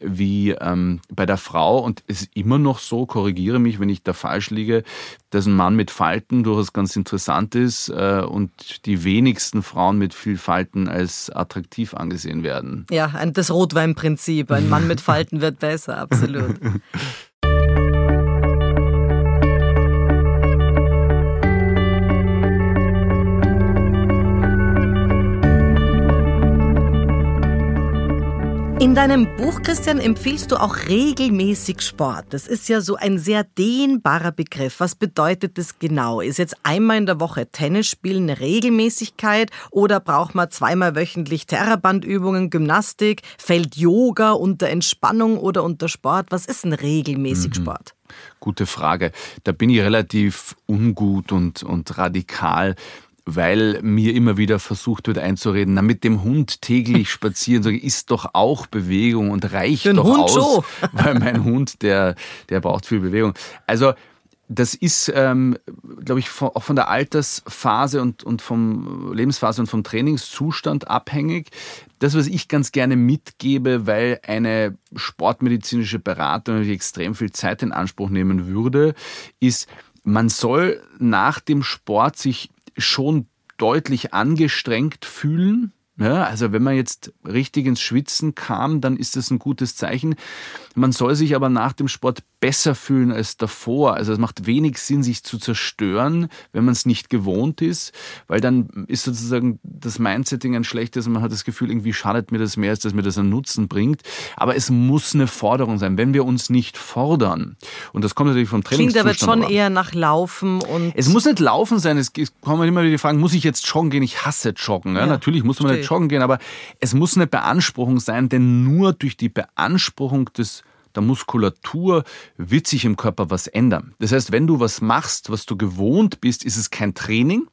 wie ähm, bei der Frau. Und es ist immer noch so, korrigiere mich, wenn ich da falsch liege, dass ein Mann mit Falten durchaus ganz interessant ist äh, und die wenigsten Frauen mit viel Falten als attraktiv angesehen werden. Ja, das Rotweinprinzip. Ein Mann mit Falten wird besser, absolut. In deinem Buch, Christian, empfiehlst du auch regelmäßig Sport. Das ist ja so ein sehr dehnbarer Begriff. Was bedeutet das genau? Ist jetzt einmal in der Woche Tennis spielen eine Regelmäßigkeit oder braucht man zweimal wöchentlich Terrabandübungen, Gymnastik? Fällt Yoga unter Entspannung oder unter Sport? Was ist ein regelmäßig mhm. Sport? Gute Frage. Da bin ich relativ ungut und, und radikal weil mir immer wieder versucht wird einzureden, na mit dem Hund täglich spazieren, ist doch auch Bewegung und reicht Den doch Hund aus, schon. weil mein Hund, der, der braucht viel Bewegung. Also das ist, ähm, glaube ich, von, auch von der Altersphase und, und vom Lebensphase und vom Trainingszustand abhängig. Das, was ich ganz gerne mitgebe, weil eine sportmedizinische Beratung extrem viel Zeit in Anspruch nehmen würde, ist, man soll nach dem Sport sich schon deutlich angestrengt fühlen. Ja, also wenn man jetzt richtig ins Schwitzen kam, dann ist das ein gutes Zeichen. Man soll sich aber nach dem Sport besser fühlen als davor. Also es macht wenig Sinn, sich zu zerstören, wenn man es nicht gewohnt ist, weil dann ist sozusagen das Mindsetting ein schlechtes und man hat das Gefühl, irgendwie schadet mir das mehr, als dass mir das einen Nutzen bringt. Aber es muss eine Forderung sein. Wenn wir uns nicht fordern, und das kommt natürlich vom Trainingszustand Klingt aber schon eher nach Laufen und... Es muss nicht Laufen sein. Es kommen immer wieder die Fragen, muss ich jetzt joggen gehen? Ich hasse Joggen. Ja, ja, natürlich muss man nicht joggen gehen, aber es muss eine Beanspruchung sein, denn nur durch die Beanspruchung des der Muskulatur wird sich im Körper was ändern. Das heißt, wenn du was machst, was du gewohnt bist, ist es kein Training,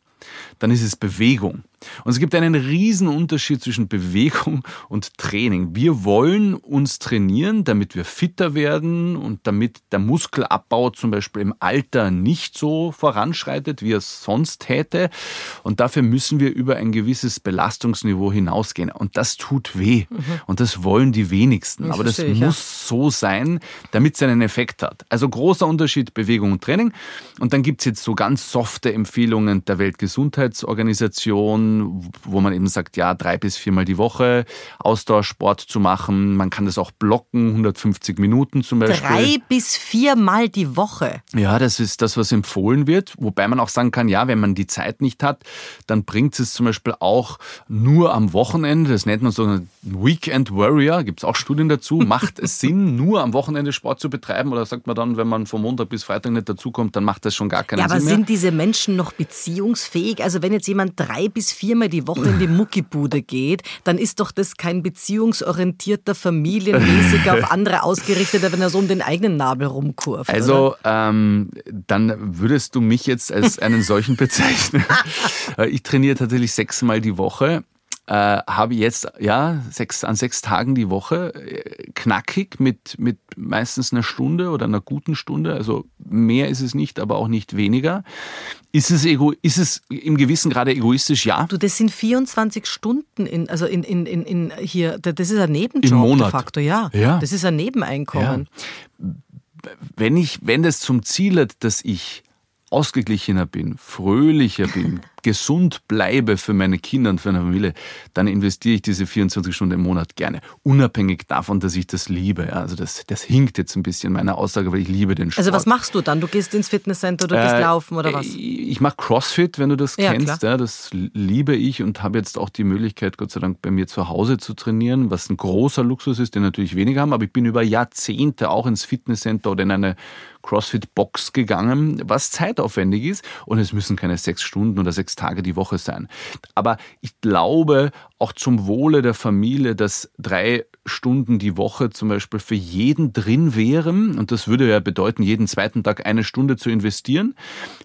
dann ist es Bewegung. Und es gibt einen riesen Unterschied zwischen Bewegung und Training. Wir wollen uns trainieren, damit wir fitter werden und damit der Muskelabbau zum Beispiel im Alter nicht so voranschreitet, wie er es sonst täte. Und dafür müssen wir über ein gewisses Belastungsniveau hinausgehen. Und das tut weh. Mhm. Und das wollen die wenigsten. Das Aber das ich, muss ja. so sein, damit es einen Effekt hat. Also großer Unterschied Bewegung und Training. Und dann gibt es jetzt so ganz softe Empfehlungen der Weltgesundheitsorganisation, wo man eben sagt, ja, drei bis viermal die Woche Ausdauersport zu machen. Man kann das auch blocken, 150 Minuten zum Beispiel. Drei bis viermal die Woche? Ja, das ist das, was empfohlen wird. Wobei man auch sagen kann, ja, wenn man die Zeit nicht hat, dann bringt es zum Beispiel auch nur am Wochenende, das nennt man so ein Weekend Warrior, gibt es auch Studien dazu, macht es Sinn, nur am Wochenende Sport zu betreiben oder sagt man dann, wenn man von Montag bis Freitag nicht dazukommt, dann macht das schon gar keinen ja, Sinn mehr. Aber sind diese Menschen noch beziehungsfähig? Also wenn jetzt jemand drei bis viermal die Woche in die Muckibude geht, dann ist doch das kein beziehungsorientierter, familienmäßiger, auf andere ausgerichteter, wenn er so um den eigenen Nabel rumkurft. Also ähm, dann würdest du mich jetzt als einen solchen bezeichnen. ich trainiere tatsächlich sechsmal die Woche äh, habe jetzt ja sechs, an sechs Tagen die Woche äh, knackig mit, mit meistens einer Stunde oder einer guten Stunde. Also mehr ist es nicht, aber auch nicht weniger. Ist es, ego, ist es im Gewissen gerade egoistisch? Ja. Du, das sind 24 Stunden in, also in, in, in, in hier, das ist ein Nebenjob Im Monat. de facto, ja. ja. Das ist ein Nebeneinkommen. Ja. Wenn ich, wenn das zum Ziel hat, dass ich ausgeglichener bin, fröhlicher bin, gesund bleibe für meine Kinder und für meine Familie, dann investiere ich diese 24 Stunden im Monat gerne. Unabhängig davon, dass ich das liebe. Also das, das hinkt jetzt ein bisschen meiner Aussage, weil ich liebe den Sport. Also was machst du dann? Du gehst ins Fitnesscenter, du gehst äh, laufen oder was? Ich mache Crossfit, wenn du das ja, kennst. Ja, das liebe ich und habe jetzt auch die Möglichkeit, Gott sei Dank, bei mir zu Hause zu trainieren, was ein großer Luxus ist, den natürlich weniger haben. Aber ich bin über Jahrzehnte auch ins Fitnesscenter oder in eine CrossFit-Box gegangen, was zeitaufwendig ist. Und es müssen keine sechs Stunden oder sechs Tage die Woche sein. Aber ich glaube, auch zum Wohle der Familie, dass drei Stunden die Woche zum Beispiel für jeden drin wären, und das würde ja bedeuten, jeden zweiten Tag eine Stunde zu investieren,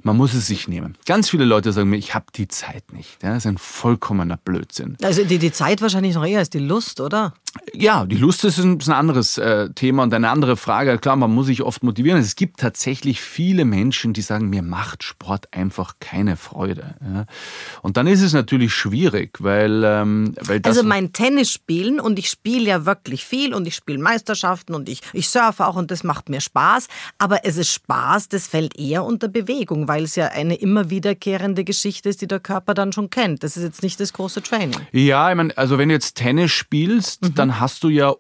man muss es sich nehmen. Ganz viele Leute sagen mir, ich habe die Zeit nicht. das ist ein vollkommener Blödsinn. Also die, die Zeit wahrscheinlich noch eher als die Lust, oder? Ja, die Lust ist ein, ist ein anderes äh, Thema und eine andere Frage. Klar, man muss sich oft motivieren. Es gibt tatsächlich viele Menschen, die sagen, mir macht Sport einfach keine Freude. Ja. Und dann ist es natürlich schwierig, weil, ähm, weil das. Also mein Tennis spielen und ich spiele ja wirklich viel und ich spiele Meisterschaften und ich, ich surfe auch und das macht mir Spaß. Aber es ist Spaß, das fällt eher unter Bewegung, weil es ja eine immer wiederkehrende Geschichte ist, die der Körper dann schon kennt. Das ist jetzt nicht das große Training. Ja, ich meine, also wenn du jetzt Tennis spielst, mhm. Dann hast du ja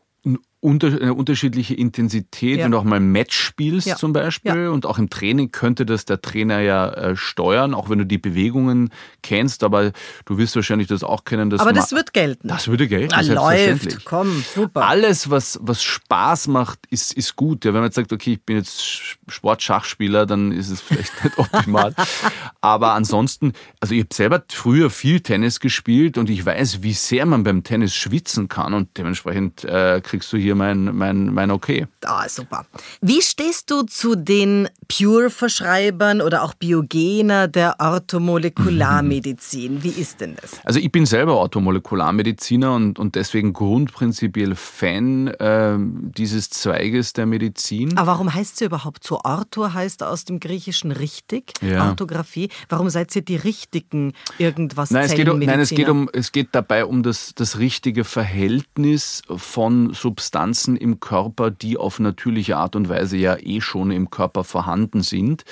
unter, eine unterschiedliche Intensität, ja. wenn du auch mal ein Match spielst ja. zum Beispiel. Ja. Und auch im Training könnte das der Trainer ja äh, steuern, auch wenn du die Bewegungen kennst. Aber du wirst wahrscheinlich das auch kennen. Aber das wird gelten. Das würde gelten. Na, läuft, komm, super. Alles, was, was Spaß macht, ist, ist gut. Ja, wenn man jetzt sagt, okay, ich bin jetzt Sportschachspieler, dann ist es vielleicht nicht optimal. aber ansonsten, also ich habe selber früher viel Tennis gespielt und ich weiß, wie sehr man beim Tennis schwitzen kann. Und dementsprechend äh, kriegst du hier hier mein, mein, mein Okay. Ah, super. Wie stehst du zu den Pure-Verschreibern oder auch Biogener der Orthomolekularmedizin? Wie ist denn das? Also ich bin selber Orthomolekularmediziner und, und deswegen grundprinzipiell Fan äh, dieses Zweiges der Medizin. Aber warum heißt sie überhaupt so? Ortho heißt aus dem Griechischen richtig, ja. Orthographie. Warum seid ihr die richtigen irgendwas nein, es geht um, Nein, es geht, um, es geht dabei um das, das richtige Verhältnis von Substanzen Substanzen im Körper, die auf natürliche Art und Weise ja eh schon im Körper vorhanden sind.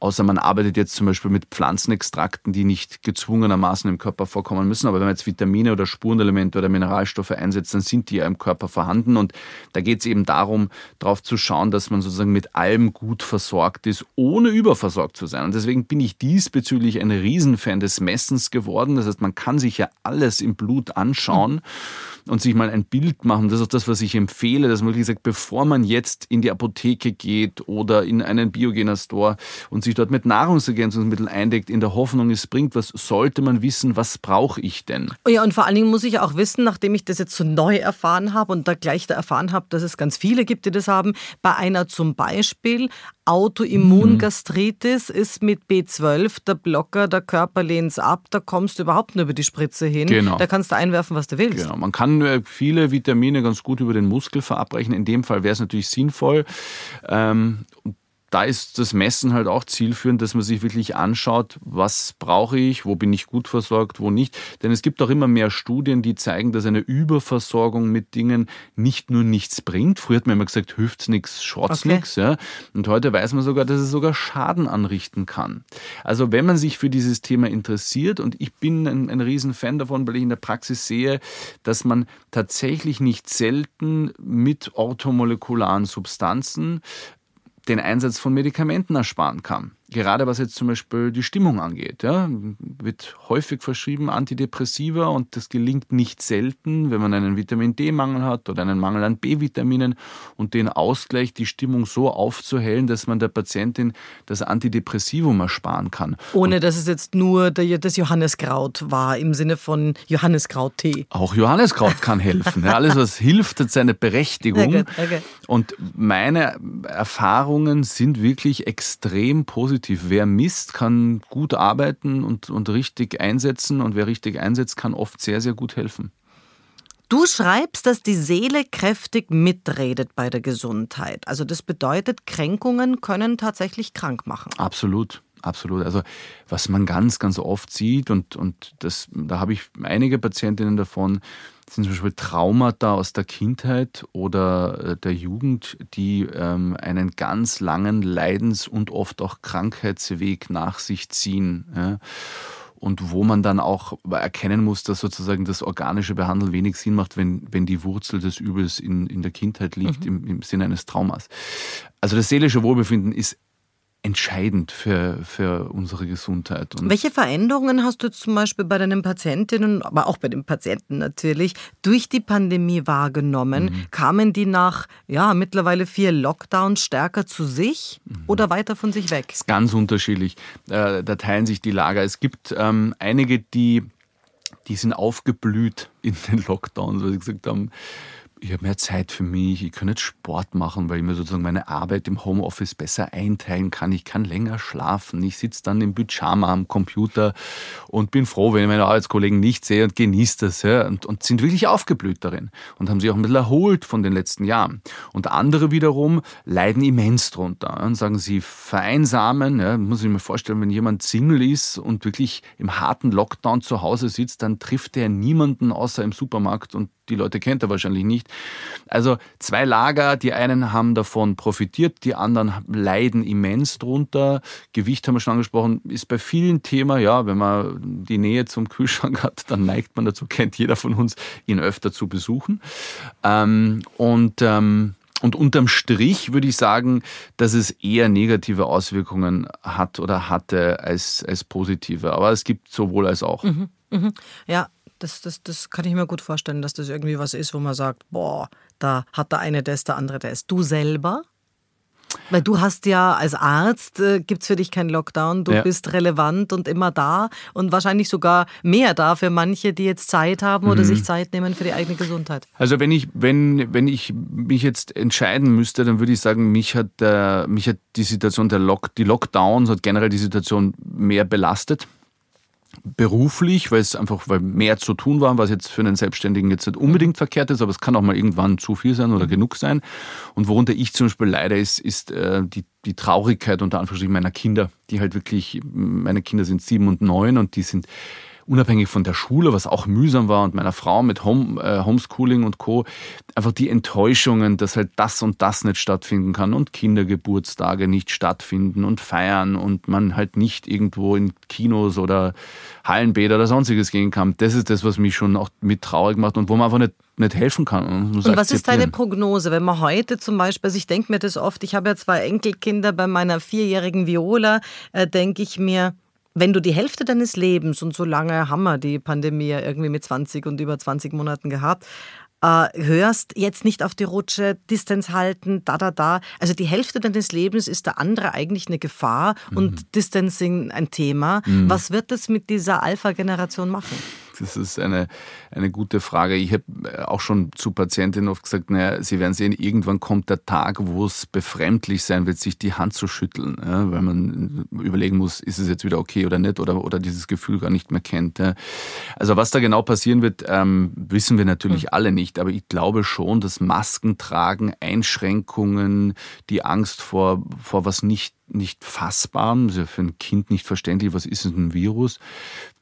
Außer man arbeitet jetzt zum Beispiel mit Pflanzenextrakten, die nicht gezwungenermaßen im Körper vorkommen müssen. Aber wenn man jetzt Vitamine oder Spurenelemente oder Mineralstoffe einsetzt, dann sind die ja im Körper vorhanden. Und da geht es eben darum, darauf zu schauen, dass man sozusagen mit allem gut versorgt ist, ohne überversorgt zu sein. Und deswegen bin ich diesbezüglich ein Riesenfan des Messens geworden. Das heißt, man kann sich ja alles im Blut anschauen. Und sich mal ein Bild machen. Das ist auch das, was ich empfehle, dass man wirklich sagt, bevor man jetzt in die Apotheke geht oder in einen Biogener Store und sich dort mit Nahrungsergänzungsmitteln eindeckt, in der Hoffnung, es bringt was, sollte man wissen, was brauche ich denn? Ja, und vor allen Dingen muss ich auch wissen, nachdem ich das jetzt so neu erfahren habe und da gleich da erfahren habe, dass es ganz viele gibt, die das haben, bei einer zum Beispiel Autoimmungastritis mhm. ist mit B12 der Blocker, der Körper lehnt es ab, da kommst du überhaupt nur über die Spritze hin. Genau. Da kannst du einwerfen, was du willst. Genau. Man kann äh, viele Vitamine ganz gut über den Muskel verabreichen. In dem Fall wäre es natürlich sinnvoll. Ähm, da ist das Messen halt auch zielführend, dass man sich wirklich anschaut, was brauche ich, wo bin ich gut versorgt, wo nicht. Denn es gibt auch immer mehr Studien, die zeigen, dass eine Überversorgung mit Dingen nicht nur nichts bringt. Früher hat man immer gesagt, hilft's nichts, schaut's okay. nichts. Ja. Und heute weiß man sogar, dass es sogar Schaden anrichten kann. Also wenn man sich für dieses Thema interessiert, und ich bin ein, ein Riesenfan davon, weil ich in der Praxis sehe, dass man tatsächlich nicht selten mit orthomolekularen Substanzen den Einsatz von Medikamenten ersparen kann gerade was jetzt zum Beispiel die Stimmung angeht, ja, wird häufig verschrieben Antidepressiva und das gelingt nicht selten, wenn man einen Vitamin D-Mangel hat oder einen Mangel an B-Vitaminen und den Ausgleich, die Stimmung so aufzuhellen, dass man der Patientin das Antidepressivum ersparen kann. Ohne und dass es jetzt nur das Johanneskraut war, im Sinne von Johanneskrauttee. Auch Johanneskraut kann helfen. Ja, alles, was hilft, hat seine Berechtigung. Okay. Und meine Erfahrungen sind wirklich extrem positiv positiv. Wer misst, kann gut arbeiten und, und richtig einsetzen und wer richtig einsetzt, kann oft sehr, sehr gut helfen. Du schreibst, dass die Seele kräftig mitredet bei der Gesundheit. Also das bedeutet, Kränkungen können tatsächlich krank machen. Absolut. Absolut. Also was man ganz, ganz oft sieht und, und das, da habe ich einige Patientinnen davon, sind zum Beispiel Traumata aus der Kindheit oder äh, der Jugend, die ähm, einen ganz langen Leidens- und oft auch Krankheitsweg nach sich ziehen. Ja? Und wo man dann auch erkennen muss, dass sozusagen das organische Behandeln wenig Sinn macht, wenn, wenn die Wurzel des Übels in, in der Kindheit liegt, mhm. im, im Sinne eines Traumas. Also das seelische Wohlbefinden ist entscheidend für, für unsere Gesundheit. Und Welche Veränderungen hast du zum Beispiel bei deinen Patientinnen, aber auch bei den Patienten natürlich, durch die Pandemie wahrgenommen? Mhm. Kamen die nach ja, mittlerweile vier Lockdowns stärker zu sich mhm. oder weiter von sich weg? Das ist ganz unterschiedlich. Äh, da teilen sich die Lager. Es gibt ähm, einige, die, die sind aufgeblüht in den Lockdowns, weil sie gesagt haben, ich habe mehr Zeit für mich, ich kann jetzt Sport machen, weil ich mir sozusagen meine Arbeit im Homeoffice besser einteilen kann. Ich kann länger schlafen. Ich sitze dann im Pyjama am Computer und bin froh, wenn ich meine Arbeitskollegen nicht sehe und genieße das ja, und, und sind wirklich aufgeblüht darin und haben sich auch ein bisschen erholt von den letzten Jahren. Und andere wiederum leiden immens drunter und sagen, sie vereinsamen. Ja, muss ich mir vorstellen, wenn jemand Single ist und wirklich im harten Lockdown zu Hause sitzt, dann trifft er niemanden außer im Supermarkt und die Leute kennt er wahrscheinlich nicht. Also zwei Lager, die einen haben davon profitiert, die anderen leiden immens drunter. Gewicht haben wir schon angesprochen, ist bei vielen Thema, ja, wenn man die Nähe zum Kühlschrank hat, dann neigt man dazu, kennt jeder von uns, ihn öfter zu besuchen. Ähm, und ähm, und unterm Strich würde ich sagen, dass es eher negative Auswirkungen hat oder hatte als, als positive. Aber es gibt sowohl als auch. Mhm, mh. Ja, das, das, das kann ich mir gut vorstellen, dass das irgendwie was ist, wo man sagt, boah, da hat der eine das, der andere das. Du selber? Weil du hast ja als Arzt, äh, gibt es für dich keinen Lockdown, du ja. bist relevant und immer da und wahrscheinlich sogar mehr da für manche, die jetzt Zeit haben mhm. oder sich Zeit nehmen für die eigene Gesundheit. Also wenn ich, wenn, wenn ich mich jetzt entscheiden müsste, dann würde ich sagen, mich hat, äh, mich hat die Situation der Lock, die Lockdowns hat generell die Situation mehr belastet beruflich, weil es einfach weil mehr zu tun war, was jetzt für einen Selbstständigen jetzt nicht unbedingt mhm. verkehrt ist, aber es kann auch mal irgendwann zu viel sein oder mhm. genug sein. Und worunter ich zum Beispiel leide, ist, ist äh, die, die Traurigkeit unter Anführungsstrichen meiner Kinder, die halt wirklich, meine Kinder sind sieben und neun und die sind unabhängig von der Schule, was auch mühsam war und meiner Frau mit Home, äh, Homeschooling und Co. Einfach die Enttäuschungen, dass halt das und das nicht stattfinden kann und Kindergeburtstage nicht stattfinden und feiern und man halt nicht irgendwo in Kinos oder Hallenbäder oder sonstiges gehen kann. Das ist das, was mich schon auch mit traurig macht und wo man einfach nicht nicht helfen kann. Und was ist deine Prognose, wenn man heute zum Beispiel, also ich denke mir das oft, ich habe ja zwei Enkelkinder, bei meiner vierjährigen Viola äh, denke ich mir, wenn du die Hälfte deines Lebens, und so lange haben wir die Pandemie irgendwie mit 20 und über 20 Monaten gehabt, äh, hörst, jetzt nicht auf die Rutsche, Distanz halten, da, da, da. Also die Hälfte deines Lebens ist der andere eigentlich eine Gefahr mhm. und Distancing ein Thema. Mhm. Was wird das mit dieser Alpha-Generation machen? Das ist eine, eine gute Frage. Ich habe äh, auch schon zu Patientinnen oft gesagt, naja, Sie werden sehen, irgendwann kommt der Tag, wo es befremdlich sein wird, sich die Hand zu schütteln, ja, weil man überlegen muss, ist es jetzt wieder okay oder nicht oder, oder dieses Gefühl gar nicht mehr kennt. Ja. Also was da genau passieren wird, ähm, wissen wir natürlich mhm. alle nicht, aber ich glaube schon, dass Masken tragen, Einschränkungen, die Angst vor, vor was nicht nicht fassbar, ist ja für ein Kind nicht verständlich, was ist ein Virus,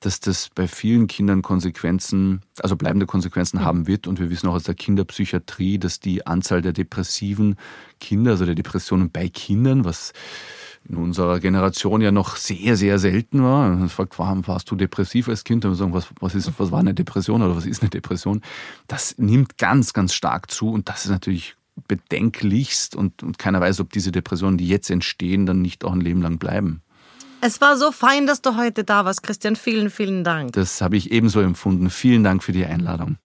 dass das bei vielen Kindern Konsequenzen, also bleibende Konsequenzen mhm. haben wird. Und wir wissen auch aus der Kinderpsychiatrie, dass die Anzahl der depressiven Kinder, also der Depressionen bei Kindern, was in unserer Generation ja noch sehr, sehr selten war. Man fragt, warum warst du depressiv als Kind? Dann sagen, was, was, ist, was war eine Depression oder was ist eine Depression? Das nimmt ganz, ganz stark zu und das ist natürlich bedenklichst und, und keiner weiß, ob diese Depressionen, die jetzt entstehen, dann nicht auch ein Leben lang bleiben. Es war so fein, dass du heute da warst, Christian. Vielen, vielen Dank. Das habe ich ebenso empfunden. Vielen Dank für die Einladung.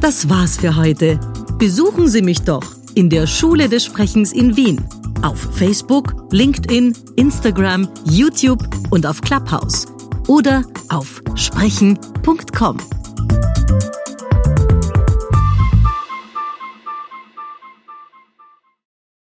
Das war's für heute. Besuchen Sie mich doch in der Schule des Sprechens in Wien. Auf Facebook, LinkedIn, Instagram, YouTube und auf Clubhouse. Oder auf sprechen.com.